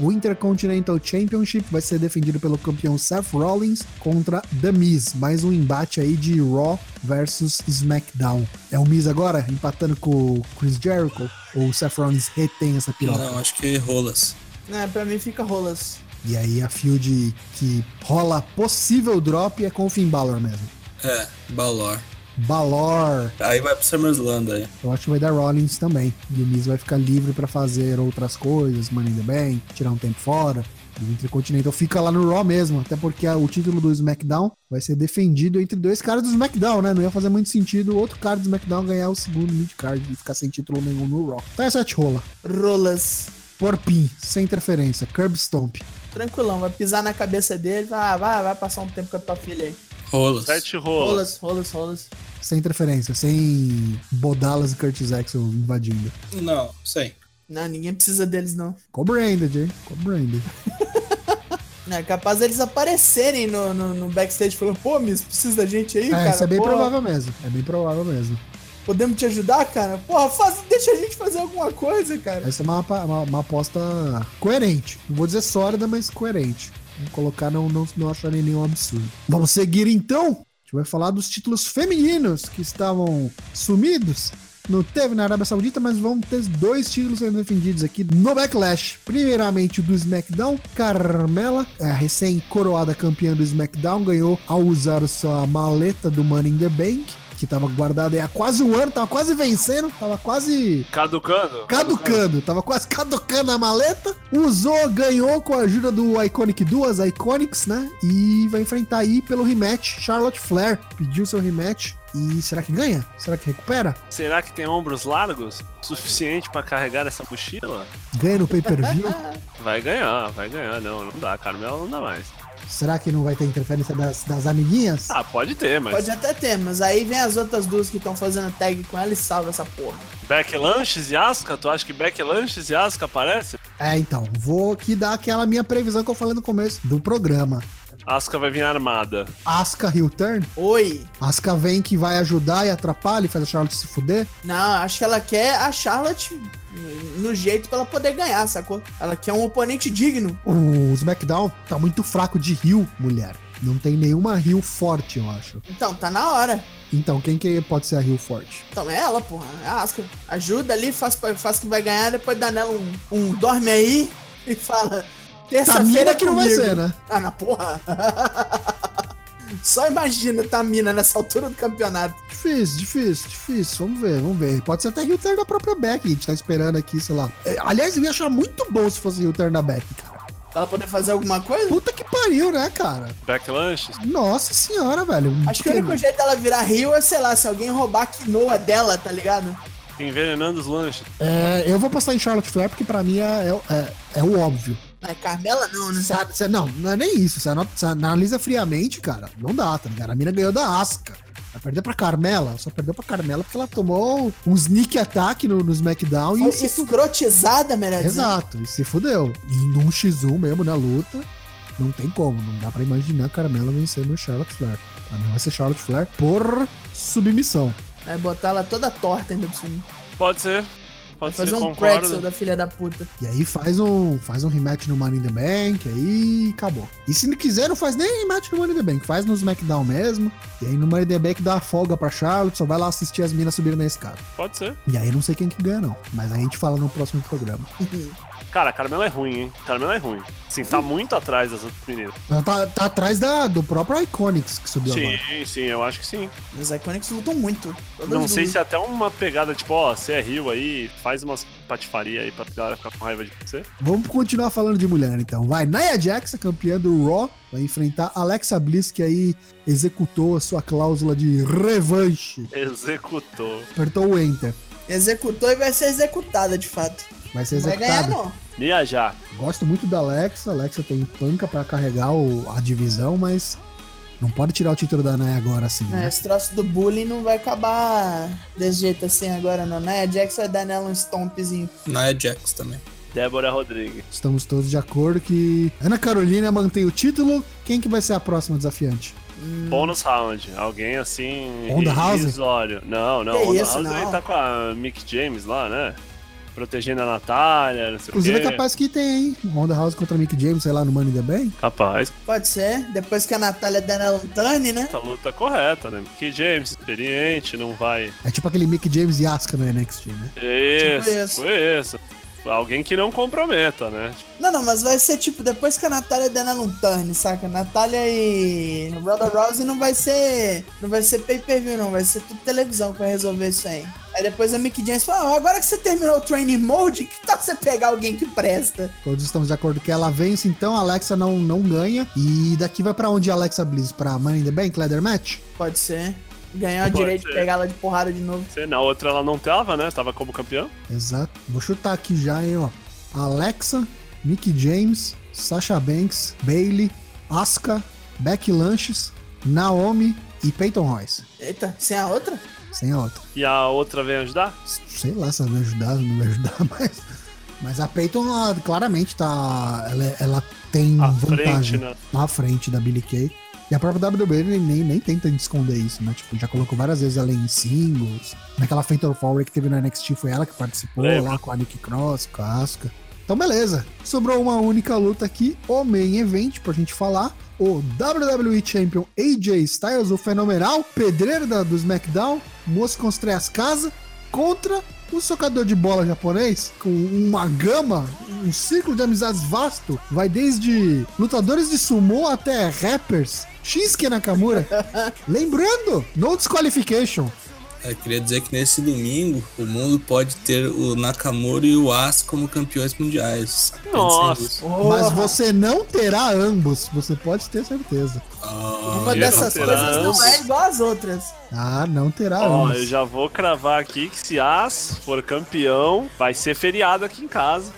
O Intercontinental Championship vai ser defendido pelo campeão Seth Rollins contra The Miz. Mais um embate aí de Raw versus SmackDown. É o Miz agora empatando com o Chris Jericho? Ou o Seth Rollins retém essa piroca? Não, acho que rolas. É, pra mim fica rolas. E aí a field que rola possível drop é com o Finn Balor mesmo. É, Balor. Balor. Aí vai pro SummerSlam daí. Eu acho que vai dar Rollins também. E o Miz vai ficar livre pra fazer outras coisas, Money in the Bank, tirar um tempo fora. O Intercontinental fica lá no Raw mesmo, até porque o título do SmackDown vai ser defendido entre dois caras do SmackDown, né? Não ia fazer muito sentido outro cara do SmackDown ganhar o segundo mid-card e ficar sem título nenhum no Raw. Então essa te rola. Rolas. Por pin, sem interferência, curb stomp. Tranquilão, vai pisar na cabeça dele, vai, vai, vai passar um tempo com a tua filha aí. Rolas. Sete rolas. Rolas, rolas, rolas. Sem interferência, sem Bodalas e Curtis Axel invadindo. Não, sei. Não, ninguém precisa deles, não. Co-branded, hein? Co-branded. É capaz deles aparecerem no, no, no backstage falando, pô, Miss, precisa da gente aí, É, cara? isso é bem Pô, provável mesmo. É bem provável mesmo. Podemos te ajudar, cara? Porra, faz, deixa a gente fazer alguma coisa, cara. Essa é uma, uma, uma aposta coerente. Não vou dizer sólida, mas coerente. Vamos colocar, não, não, não acharem nenhum absurdo. Vamos seguir então. Gente vai falar dos títulos femininos que estavam sumidos. Não teve na Arábia Saudita, mas vamos ter dois títulos sendo defendidos aqui no Backlash. Primeiramente o do SmackDown, Carmela, a recém-coroada campeã do SmackDown, ganhou ao usar sua maleta do Money in the Bank, que estava guardada aí há quase um ano, tava quase vencendo, tava quase Caducando? Caducando, tava quase caducando a maleta. Usou, ganhou com a ajuda do Iconic Duas, Iconics, né? E vai enfrentar aí pelo rematch Charlotte Flair. Pediu seu rematch E será que ganha? Será que recupera? Será que tem ombros largos? Suficiente pra carregar essa mochila? Ganha no pay-per-view? Vai ganhar, vai ganhar. Não, não dá. Carmela não dá mais. Será que não vai ter interferência das, das amiguinhas? Ah, pode ter, mas. Pode até ter, mas aí vem as outras duas que estão fazendo tag com ela e salva essa porra. Beck Lanches e Asuka? Tu acha que Beck Lanches e Asuka aparecem? É, então, vou aqui dar aquela minha previsão que eu falei no começo do programa. Asuka vai vir armada. Asuka heel turn? Oi. Asuka vem que vai ajudar e atrapalha e faz a Charlotte se fuder? Não, acho que ela quer a Charlotte no jeito pra ela poder ganhar, sacou? Ela quer um oponente digno. O SmackDown tá muito fraco de heel, mulher. Não tem nenhuma heel forte, eu acho. Então, tá na hora. Então, quem que pode ser a heel forte? Então é ela, porra. É a Asuka. Ajuda ali, faz, faz que vai ganhar, depois dá nela um, um dorme aí e fala. Terça-feira Tamina que não vai comigo." ser, né? Ah, na porra. Só imagina Tamina nessa altura do campeonato. Difícil, difícil, difícil. Vamos ver, vamos ver. Pode ser até heel turn da própria Beck. A gente tá esperando aqui, sei lá. É, Aliás, eu ia achar muito bom se fosse heel turn da Beck, cara. Pra ela poder fazer alguma coisa? Puta que pariu, né, cara? Beck Lanches? Nossa senhora, velho. Acho que o único jeito dela virar Rio é, sei lá, se alguém roubar a quinoa dela, tá ligado? Envenenando os lanches. É, eu vou passar em Charlotte Flair porque pra mim é, é, é- é o óbvio. É Carmela não, né? Cê- cê- não, não é nem isso. Você analisa friamente, cara. Não dá, tá ligado? A mina ganhou da Asca. Vai perder pra Carmela. Só perdeu pra Carmela porque ela tomou um sneak attack no, no SmackDown e Foi se escrotizada. Exato, e se fudeu. E num X1 mesmo na luta, não tem como. Não dá pra imaginar a Carmela vencendo o Charlotte Flair. Pra mim vai ser Charlotte Flair por submissão. Vai botar ela toda torta ainda por cima. Pode ser. Pode Fazer ser, um concordo. pretzel da filha da puta. E aí faz um, faz um rematch no Money in the Bank, aí acabou. E se não quiser, não faz nem rematch no Money in the Bank, faz no SmackDown mesmo. E aí no Money in the Bank dá folga pra Charlotte, só vai lá assistir as minas subirem na escada. Pode ser. E aí não sei quem que ganha, não. Mas a gente fala no próximo programa. Cara, a Carmela é ruim, hein? Carmela é ruim. Sim, tá muito atrás das outras meninas. Tá, tá atrás da, do próprio Iconics que subiu Sim, agora. sim, eu acho que sim. Os Iconics lutam muito. Não sei se é até uma pegada, tipo, ó, você é Rio aí, faz umas patifaria aí pra galera ficar com raiva de você. Vamos continuar falando de mulher, então. Vai, Nia Jax, a campeã do Raw, vai enfrentar Alexa Bliss, que aí executou a sua cláusula de revanche. Executou. Apertou o Enter. Executou e vai ser executada, de fato. Vai ser Não vai ganhar, não. Já. Gosto muito da Alexa. A Alexa tem panca pra carregar o- a divisão, mas não pode tirar o título da Nia agora assim, É, né? esse troço do bullying não vai acabar desse jeito assim agora, não. Né? A Jax vai dar nela um stompzinho. Nia Jax também. Débora Rodrigues. Estamos todos de acordo que Ana Carolina mantém o título. Quem que vai ser a próxima desafiante? Bônus round. Alguém assim. Ronda House? Não, não. Que isso, House não. ele tá com a Mick James lá, né? Protegendo a Natália, não sei Inclusive o é quê. capaz que tem, hein? Honda House contra Mick James, sei lá, no Money in the Bank. Capaz. Pode ser. Depois que a Natália der um turn, né? Essa luta correta, né? Mick James, experiente, não vai. É tipo aquele Mick James e Asuka no NXT, né? Isso, Tipo isso. foi isso. Alguém que não comprometa, né? Não, não, mas vai ser tipo, depois que a Natália der um turn, saca? Natália e Ronda Rousey não vai ser. Não vai ser pay-per-view, não. Vai ser tudo televisão que vai resolver isso aí. Aí depois a Mickey James fala, "Ó, agora que você terminou o training mode, que tal você pegar alguém que presta? Todos estamos de acordo que ela vence, então a Alexa não, não ganha. E daqui vai pra onde a Alexa Bliss? Pra Money in the Bank, Leather Match? Pode ser. Ganhar o Pode direito de ser. pegar ela de porrada de novo. Sei, Na outra ela não tava, né? Tava como campeão. Exato. Vou chutar aqui já, hein, ó. Alexa, Mickey James, Sasha Banks, Bailey, Asuka, Becky Lanches, Naomi e Peyton Royce. Eita, sem a outra? Sem outra. E a outra vem ajudar? Sei lá se ela vai ajudar, não vai ajudar, mas. Mas a Peyton, ela, claramente, tá. Ela, ela tem À vantagem frente, né? na frente da Billy Kay. E a própria WWE nem, nem, tenta esconder isso, né? Tipo, já colocou várias vezes ela em singles. Naquela Fatal Four que teve no NXT, foi ela que participou lá com a Nick Cross, com a Asuka. Então, beleza. Sobrou uma única luta aqui, o main event, pra gente falar. O WWE Champion AJ Styles, o fenomenal pedreiro da, do SmackDown, moço constrói as casas, contra o socador de bola japonês, com uma gama, um círculo de amizades vasto, vai desde lutadores de sumô até rappers. Shinsuke Nakamura. Lembrando, no disqualification. Eu queria dizer que nesse domingo o mundo pode ter o Nakamura e o As como campeões mundiais. Nossa. Mas você não terá ambos, você pode ter certeza. Ah, Uma dessas coisas não é igual às outras. Ah, não terá Ó, anos. eu já vou cravar aqui que se As for campeão, vai ser feriado aqui em casa.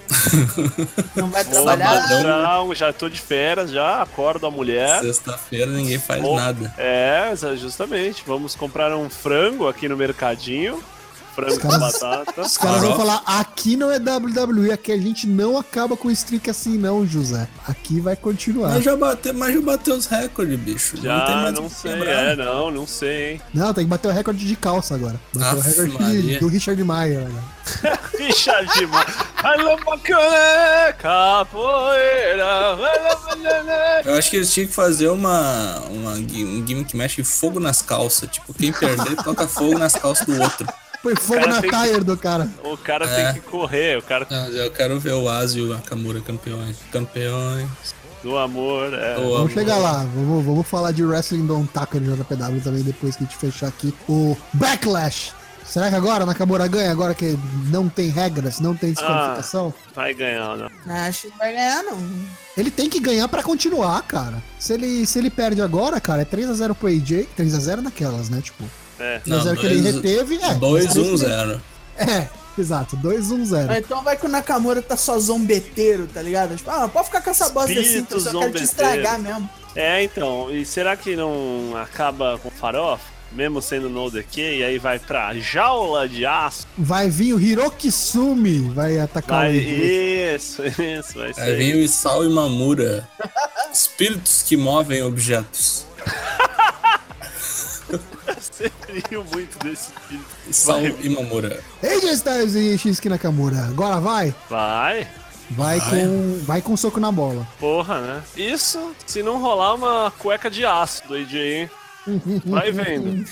Não vai Vou trabalhar. um- já tô de férias, já acordo a mulher. Sexta-feira ninguém faz Ô, nada. É, justamente. Vamos comprar um frango aqui no mercadinho. Frango com batata. Os caras vão falar, aqui não é WWE, aqui a gente não acaba com streak assim não, José. Aqui vai continuar. Mas já bateu, mas já bateu os recordes, bicho. não tem Já, mais não que sei, quebrar. é, não, não sei, hein. Não, tem que bater o recorde de calça agora. Bater o recorde de- do Richard Maier. Richard Ma- Alô, bacana, capoeira. Eu acho que eles tinham que fazer uma, uma um gimmick match de fogo nas calças. Tipo, quem perder toca fogo nas calças do outro. Põe fogo na tem que- tire do cara. O cara É. tem que correr, o cara Não, eu quero ver o Asa e o Nakamura campeões. Campeões. do amor. É. do Vamos amor. chegar lá, vamos, vamos falar de Wrestling Don't Taco no JPW também depois que a gente fechar aqui o Backlash. Será que agora Nakamura ganha? Agora que não tem regras, não tem desqualificação? Vai ganhar, né? Acho que não vai ganhar, não. Ele tem que ganhar pra continuar, cara. Se ele, se ele perde agora, cara, é 3x0 pro AJ. 3x0 naquelas, né? Tipo, É. 3x0 que ele dois- reteve. É, 2-1-0. É, exato, 2-1-0. Ou Então vai que o Nakamura tá só zombeteiro, tá ligado? Tipo, ah, pode ficar com essa bosta assim, Espírito eu só quero te estragar mesmo. É, então, e será que não acaba com farofa? Mesmo sendo no DQ, e aí vai pra jaula de aço? Vai vir o Hiroki Sumi, vai atacar Vai, o isso, isso, vai ser. Aí vem o Isao Imamura. Espíritos que movem objetos. Sempre rio muito desse filho. Isao Vai. Imamura. AJ Styles e Shinsuke Nakamura. Agora vai. Vai, Vai com, vai com soco na bola. porra, né? Isso se não rolar uma cueca de aço do AJ, hein? Vai vendo.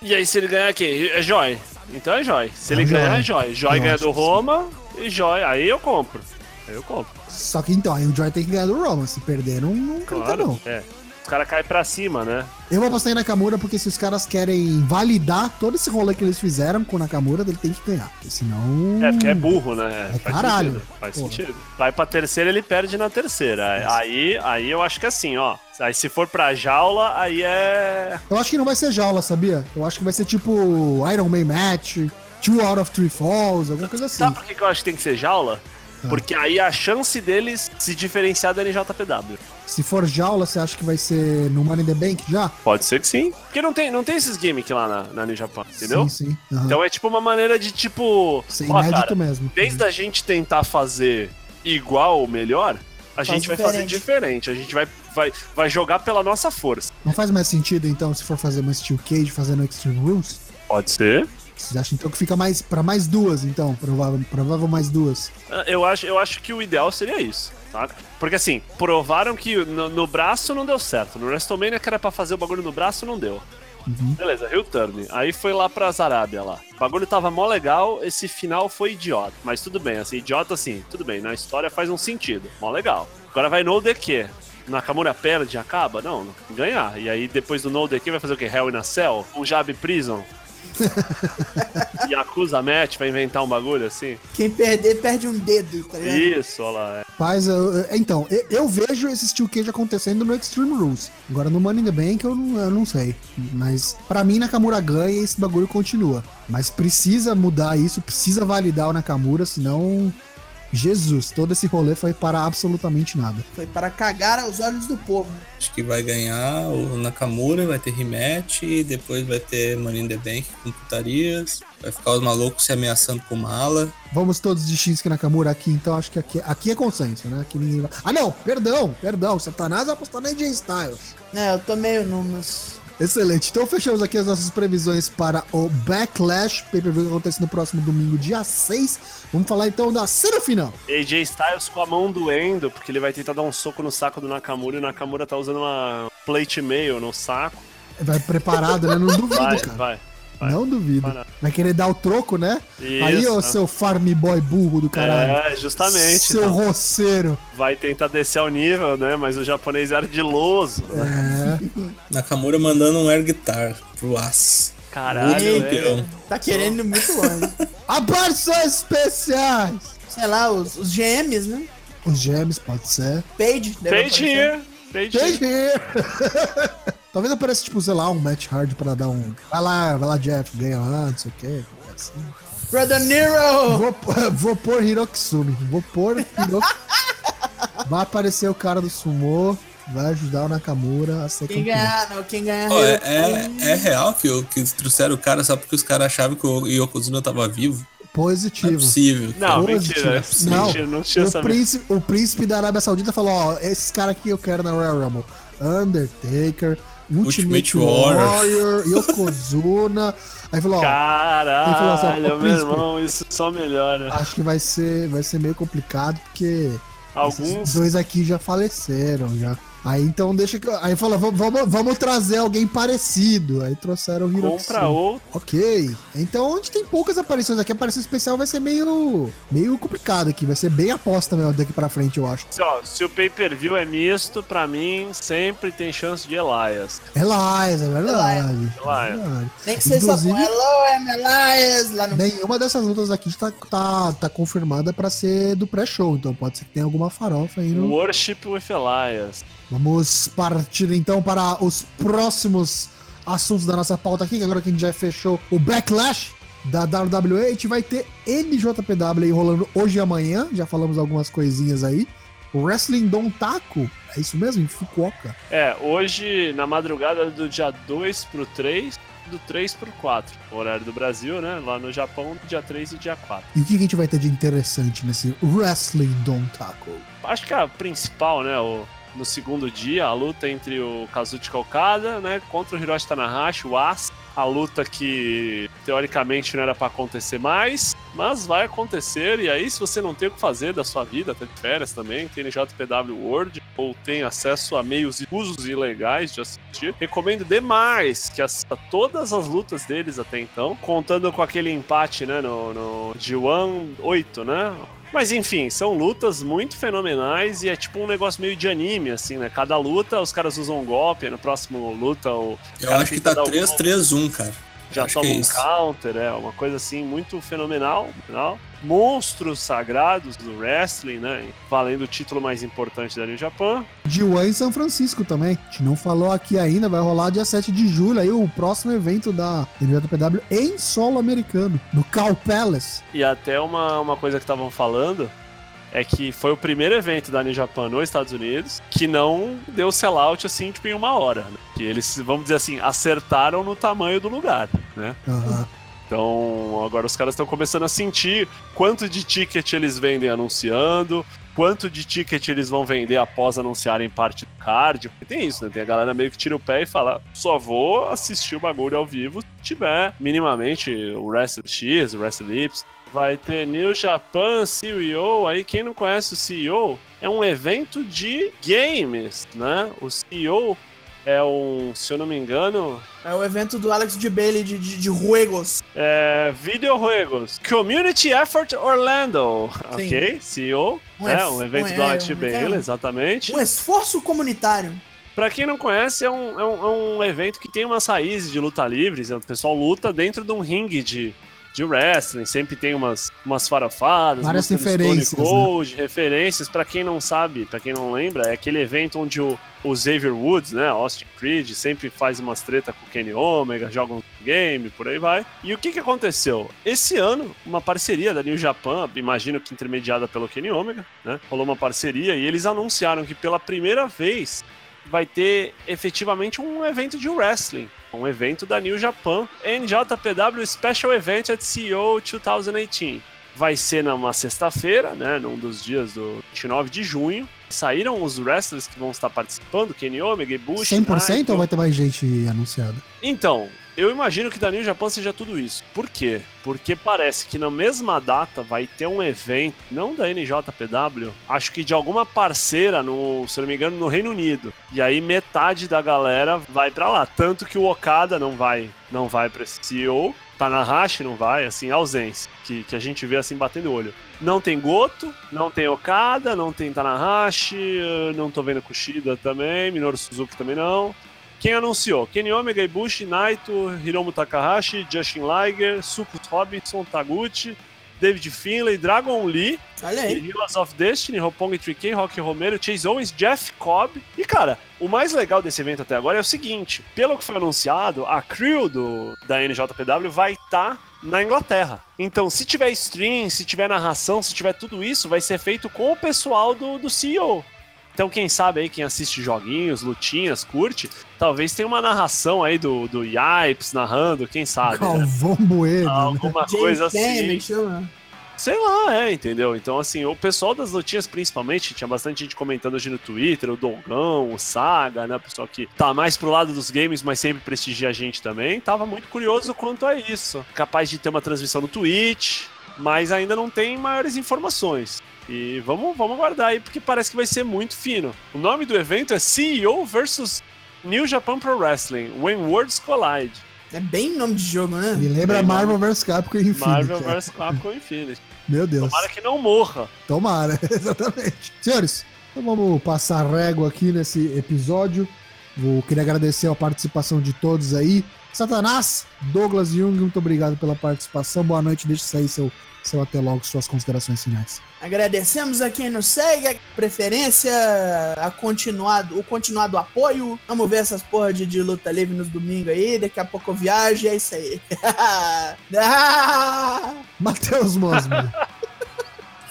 E aí, se ele ganhar aqui? É Joy. Então é Joy. Se ele É ganhar, é Joy. Joy ganha do que sim. Roma e Joy. Aí eu compro. Aí eu compro. Só que então, aí o Joy tem que ganhar do Roman. Se perder, não, não canta Claro. não. É. Os caras caem pra cima, né? Eu vou apostar em Nakamura porque se os caras querem validar todo esse rolê que eles fizeram com o Nakamura, ele tem que ganhar. Porque senão. É, porque é burro, né? É Faz caralho. Sentido. Faz Porra. sentido. Vai pra terceira, ele perde na terceira. Aí, aí eu acho que assim, ó. Aí se for pra jaula, aí é. Eu acho que não vai ser jaula, sabia? Eu acho que vai ser tipo Iron Man Match, Two Out of Three Falls, alguma coisa assim. Sabe por que eu acho que tem que ser jaula? Ah. Porque aí a chance deles se diferenciar da NJPW. Se for jaula, você acha que vai ser no Money in the Bank já? Pode ser que sim. Porque não tem, não tem esses gimmicks lá na, na New Japan, entendeu? Sim, sim. Aham. Então é tipo uma maneira de tipo. Ser ó, inédito cara, mesmo. Desde a gente tentar fazer igual ou melhor, a gente vai fazer diferente. diferente. A gente vai, vai, vai jogar pela nossa força. Não faz mais sentido, então, se for fazer uma Steel Cage fazendo Extreme Rules? Pode ser. Vocês acham então que fica mais para mais duas, então? Provável, provável mais duas. Eu acho, eu acho que o ideal seria isso, saca? Porque assim, provaram que no, no braço não deu certo. No WrestleMania que era pra fazer o bagulho no braço, não deu. Uhum. Beleza, Rio Turn. Aí foi lá pra Arábia lá. O bagulho tava mó legal, esse final foi idiota. Mas tudo bem, assim, idiota assim, tudo bem, na história faz um sentido. Mó legal. Agora vai no DQ. Nakamura perde e acaba? Não, não, ganhar. E aí depois do No DQ vai fazer o quê? Hell in a Cell? Um Jab Prison? E acusa match, vai inventar um bagulho assim? Quem perder, perde um dedo, tá ligado? Isso, olha lá. é. Mas, eu- eu- então, eu, eu vejo esse Steel Cage acontecendo no Extreme Rules. Agora no Money in the Bank eu não, eu não sei. Mas pra mim Nakamura ganha e esse bagulho continua. Mas precisa mudar isso, precisa validar o Nakamura, senão. Jesus, todo esse rolê foi para absolutamente nada. Foi para cagar aos olhos do povo. Acho que vai ganhar o Nakamura, vai ter rematch, depois vai ter Money in the Bank com putarias. Vai ficar os malucos se ameaçando com mala. Vamos todos de Shinsuke Nakamura aqui, então acho que aqui, aqui é consenso, né? Aqui ninguém vai... Ah, não, perdão, perdão. Satanás vai apostar na AJ Styles. É, eu tô meio numas. Excelente. Então fechamos aqui as nossas previsões para o Backlash, pay-per-view que acontece no próximo domingo, dia 6. Vamos falar então da cena final. AJ Styles com a mão doendo, porque ele vai tentar dar um soco no saco do Nakamura e o Nakamura tá usando uma plate mail no saco. Vai preparado, né? Não duvido, Vai, cara. vai. Vai. Não duvido. Vai, não. Vai querer dar o troco, né? Isso, Aí, ô né? seu farm boy burro do caralho. É, justamente. Seu então. roceiro. Vai tentar descer ao nível, né? Mas o japonês é ardiloso. É. Nakamura mandando um air guitar pro As. Caralho, né? campeão. Tá querendo ir muito longe. Aparições especiais. Sei lá, os, os GMs, né? Os gems, pode ser. Page. Page aparecer. here. Page here. Entendi. Talvez apareça, tipo, sei lá, um match hard pra dar um. Vai lá, vai lá, Jeff, ganha lá, não sei o quê. Assim. Brother Nero! Vou, vou pôr Hirokisumi. Vou pôr Hiroki... Vai aparecer o cara do Sumo, vai ajudar o Nakamura a ser Quem campeão. ganhar, não, quem ganhar. Pô, é, é, é real que, o- que trouxeram o cara só porque os caras achavam que o Yokozuna tava vivo? Não é Positivo. possível. Não, Positivo. mentira. Não, Mentira, não tinha o, príncipe, o príncipe da Arábia Saudita falou: Ó, esses caras aqui eu quero na Royal Rumble: Undertaker, Ultimate, Ultimate Warrior. Warrior, Yokozuna. Aí falou: Ó, Ele falou assim, ó, Caralho, "Ô, meu príncipe." irmão, isso só melhora. acho que vai ser, vai ser meio complicado porque Alguns. esses dois aqui já faleceram já. Aí então deixa que. Aí falou: "Vamos- vamos, trazer alguém parecido. Aí trouxeram o Hirokisumi. Compra outro. Ok. Então, onde tem poucas aparições aqui, a aparição especial vai ser meio, meio complicado aqui. Vai ser bem aposta mesmo daqui pra frente, eu acho. Se, ó, se o pay-per-view é misto, pra mim sempre tem chance de Elias. Elias, é verdade. É Elias. verdade. Nem que seja Hello, I'm Elias, lá no. Nenhuma dessas lutas aqui tá, tá, tá confirmada pra ser do pré-show, então pode ser que tenha alguma farofa aí no. Worship with Elias. Vamos partir então para os próximos assuntos da nossa pauta aqui, que agora que a gente já fechou o Backlash da WWE, a gente vai ter NJPW aí rolando hoje e amanhã, já falamos algumas coisinhas aí. O Wrestling Don Taco, é isso mesmo? Em Fukuoka. É, hoje, na madrugada do dia 2 pro 3, do 3 pro 4. Horário do Brasil, né? Lá no Japão, dia 3 e dia 4. E o que a gente vai ter de interessante nesse Wrestling Don Taco? Acho que a principal, né? O, no segundo dia, a luta entre o Kazuchika Okada, né? Contra o Hiroshi Tanahashi, o As. A luta que teoricamente não era pra acontecer mais, mas vai acontecer. E aí, se você não tem o que fazer da sua vida, de férias também, tem NJPW World, ou tem acesso a meios usos ilegais de assistir, recomendo demais que assista todas as lutas deles até então, contando com aquele empate, né? No, no G1 8, né? Mas enfim, são lutas muito fenomenais e é tipo um negócio meio de anime, assim, né? Cada luta os caras usam um golpe, no próximo luta o Eu acho que tá dar um golpe, 3-3-1, cara. já toma é um isso. counter, é uma coisa assim muito fenomenal, fenomenal. Monstros sagrados do wrestling, né? Valendo o título mais importante da New Japan. G1 em São Francisco também. A gente não falou aqui ainda, vai rolar dia 7 de julho aí o próximo evento da NJPW em solo americano, no Cal Palace. E até uma, uma coisa que estavam falando é que foi o primeiro evento da New Japan nos Estados Unidos que não deu sellout assim, tipo, em uma hora. Né? Que eles, vamos dizer assim, acertaram no tamanho do lugar, né? Aham. Então, agora os caras estão começando a sentir quanto de ticket eles vendem anunciando, quanto de ticket eles vão vender após anunciarem parte do card. Porque tem isso, né? Tem a galera meio que tira o pé e fala: só vou assistir o bagulho ao vivo se tiver minimamente o Wrestle X, o Wrestle. Vai ter New Japan CEO. Aí, quem não conhece o CEO, é um evento de games, né? O CEO é um, se eu não me engano, É o evento do Alex de Bailey de, de, de Ruegos. é, Videojuegos. Community Effort Orlando. Sim. Ok, CEO. Um é, um evento um- do é, Alex um- Bailey, é. exatamente. Um esforço comunitário. Pra quem não conhece, é um, é, um, é um evento que tem umas raízes de luta livres. O pessoal luta dentro de um ringue de, de wrestling. Sempre tem umas, umas farofadas, Várias referências, né? Referências. Pra quem não sabe, pra quem não lembra, é aquele evento onde o, o Xavier Woods, né, Austin Creed, sempre faz umas treta com o Kenny Omega, joga um game, por aí vai. E o que que aconteceu? Esse ano, uma parceria da New Japan, imagino que intermediada pelo Kenny Omega, né, rolou uma parceria e eles anunciaram que pela primeira vez vai ter efetivamente um evento de wrestling. Um evento da New Japan, NJPW Special Event at CEO 2018. Vai ser numa sexta-feira, né, num dos dias do 29 de junho. Saíram os wrestlers que vão estar participando, Kenny Omega, Bush, 100% ou vai ter mais gente anunciada? então, eu imagino que da New Japan seja tudo isso. Por quê? Porque parece que na mesma data vai ter um evento, não da NJPW, acho que de alguma parceira, no, se não me engano, no Reino Unido. E aí metade da galera vai pra lá. Tanto que o Okada não vai, não vai pra esse CEO. Tanahashi não vai, assim, ausência. Que, que a gente vê assim batendo o olho. Não tem Goto, não tem Okada, não tem Tanahashi, não tô vendo Kushida também, Minoru Suzuki também não. Quem anunciou? Kenny Omega, Ibushi, Naito, Hiromu Takahashi, Justin Liger, Sukus Robinson, Taguchi, David Finlay, Dragon Lee. Heroes of Destiny, Roppongi 3K, Rock Romero, Chase Owens, Jeff Cobb. E, cara, o mais legal desse evento até agora é o seguinte: pelo que foi anunciado, a crew do, da NJPW vai estar na Inglaterra. Então, se tiver stream, se tiver narração, se tiver tudo isso, vai ser feito com o pessoal do, do CEO. Então, quem sabe aí, quem assiste joguinhos, lutinhas, curte, talvez tenha uma narração aí do, do Yipes narrando, quem sabe. né? Galvão Bueno. né? Alguma coisa assim. Sei lá, é, entendeu? Então, assim, o pessoal das lutinhas, principalmente, tinha bastante gente comentando hoje no Twitter, o Dogão, o Saga, né? O pessoal que tá mais pro lado dos games, mas sempre prestigia a gente também. Tava muito curioso quanto a isso. Capaz de ter uma transmissão no Twitch, mas ainda não tem maiores informações. E vamos, vamos aguardar aí, porque parece que vai ser muito fino. O nome do evento é CEO versus New Japan Pro Wrestling, When Worlds Collide. É bem nome de jogo, né? Me lembra Bem, Marvel vs Capcom Infinity. Marvel vs Capcom Infinity. Meu Deus. Tomara que não morra. Tomara, exatamente. Senhores, então vamos passar régua aqui nesse episódio. Vou queria agradecer a participação de todos aí. Satanás, Douglas Jung, muito obrigado pela participação. Boa noite, deixe sair seu, seu até logo, suas considerações finais. Agradecemos a quem nos segue, a preferência, a continuado, o continuado apoio. Vamos ver essas porra de, de luta livre nos domingos aí. Daqui a pouco eu viajo, é isso aí. Matheus Mosman.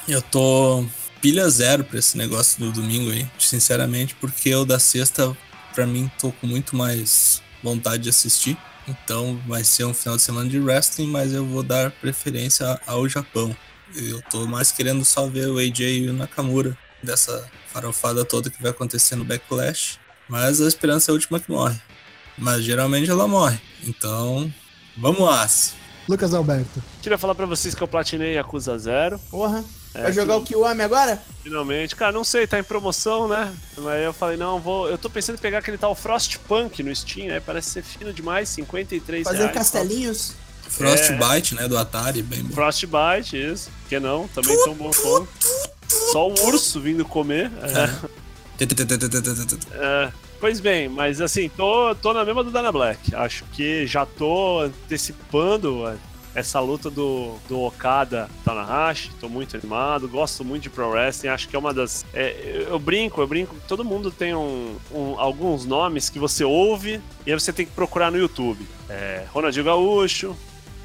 Eu tô pilha zero pra esse negócio do domingo aí, sinceramente, porque eu da sexta, pra mim, tô com muito mais vontade de assistir. Então vai ser um final de semana de wrestling, mas eu vou dar preferência ao Japão. Eu tô mais querendo só ver o AJ e o Nakamura dessa farofada toda que vai acontecer no Backlash. Mas a esperança é a última que morre. Mas geralmente ela morre. Então, vamos lá. Lucas Alberto. Queria falar pra vocês que eu platinei Yakuza Zero. Porra. É, Vai jogar o Kiwami agora? Finalmente. Cara, não sei, tá em promoção, né? Mas eu falei, não, vou. Eu tô pensando em pegar aquele tal Frostpunk no Steam, né? Parece ser fino demais, 53 Fazer reais. castelinhos? Frostbite, né, do Atari, bem bom. Frostbite, isso. Que não, também tão bom quanto. Só o urso vindo comer. É. É, pois bem, mas assim, tô, tô na mesma do Dana Black. Acho que já tô antecipando é, essa luta do, do Okada Tanahashi. Tô muito animado, gosto muito de Pro Wrestling. Acho que é uma das. é, eu brinco, eu brinco. Todo mundo tem um, um- alguns nomes que você ouve e aí você tem que procurar no YouTube. É, Ronaldinho Gaúcho,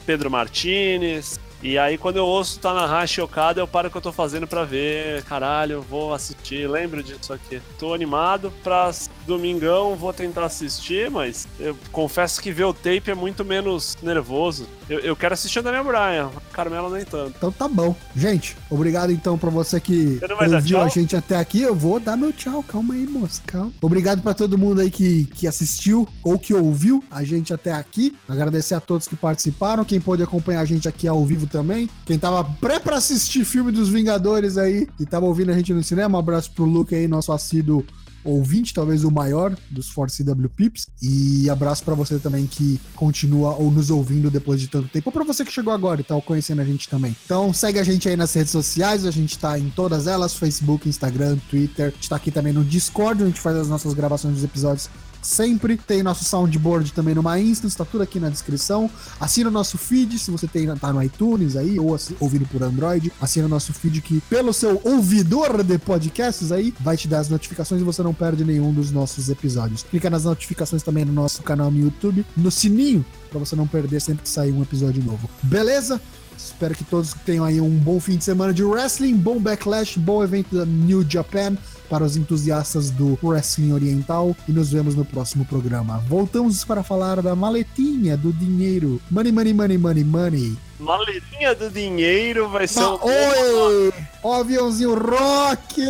Pedro Martinez. E aí, quando eu ouço Tanahashi e Okada, eu paro o que eu tô fazendo pra ver. Caralho, vou assistir, lembro disso aqui. Tô animado pra domingão, vou tentar assistir, mas eu confesso que ver o tape é muito menos nervoso. Eu, eu quero assistir o Daniel Bryan, Carmela nem tanto. Então tá bom. Gente, obrigado então pra você que ouviu a gente até aqui. Eu vou dar meu tchau. Calma aí, moço. Calma. Obrigado pra todo mundo aí que, que assistiu ou que ouviu a gente até aqui. Agradecer a todos que participaram. Quem pôde acompanhar a gente aqui ao vivo também. Quem tava pré pra assistir filme dos Vingadores aí e tava ouvindo a gente no cinema. Um abraço pro Luke aí, nosso assíduo ouvinte, talvez o maior dos Force CW Pips. E abraço pra você também que continua ou nos ouvindo depois de tanto tempo. Ou pra você que chegou agora e tá conhecendo a gente também. Então segue a gente aí nas redes sociais, a gente tá em todas elas: Facebook, Instagram, Twitter. A gente tá aqui também no Discord, onde a gente faz as nossas gravações dos episódios. Sempre tem nosso soundboard também numa instance, tá tudo aqui na descrição. Assina o nosso feed, se você tem, tá no iTunes aí, ou ouvindo por Android. Assina o nosso feed que, pelo seu ouvidor de podcasts aí, vai te dar as notificações e você não perde nenhum dos nossos episódios. Clica nas notificações também no nosso canal no YouTube, no sininho, pra você não perder sempre que sair um episódio novo. Beleza? Espero que todos tenham aí um bom fim de semana de wrestling, bom backlash, bom evento da New Japan para os entusiastas do wrestling oriental e nos vemos no próximo programa. Voltamos para falar da maletinha do dinheiro. Money, money, money, money, money. Maletinha do dinheiro vai ser Ah, um. oi! Ó, aviãozinho rock!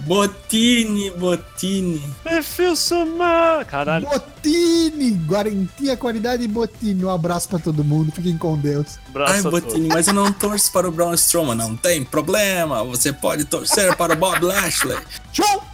Botini, Botini. Defilsumar! Caralho, Botini! Guarentinha, qualidade e Botini. Um abraço para todo mundo. Fiquem com Deus. abraço Ai. Botini, mas eu não torço para o Braun Strowman. Não tem problema. Você pode torcer para o Bob Lashley. Tchau!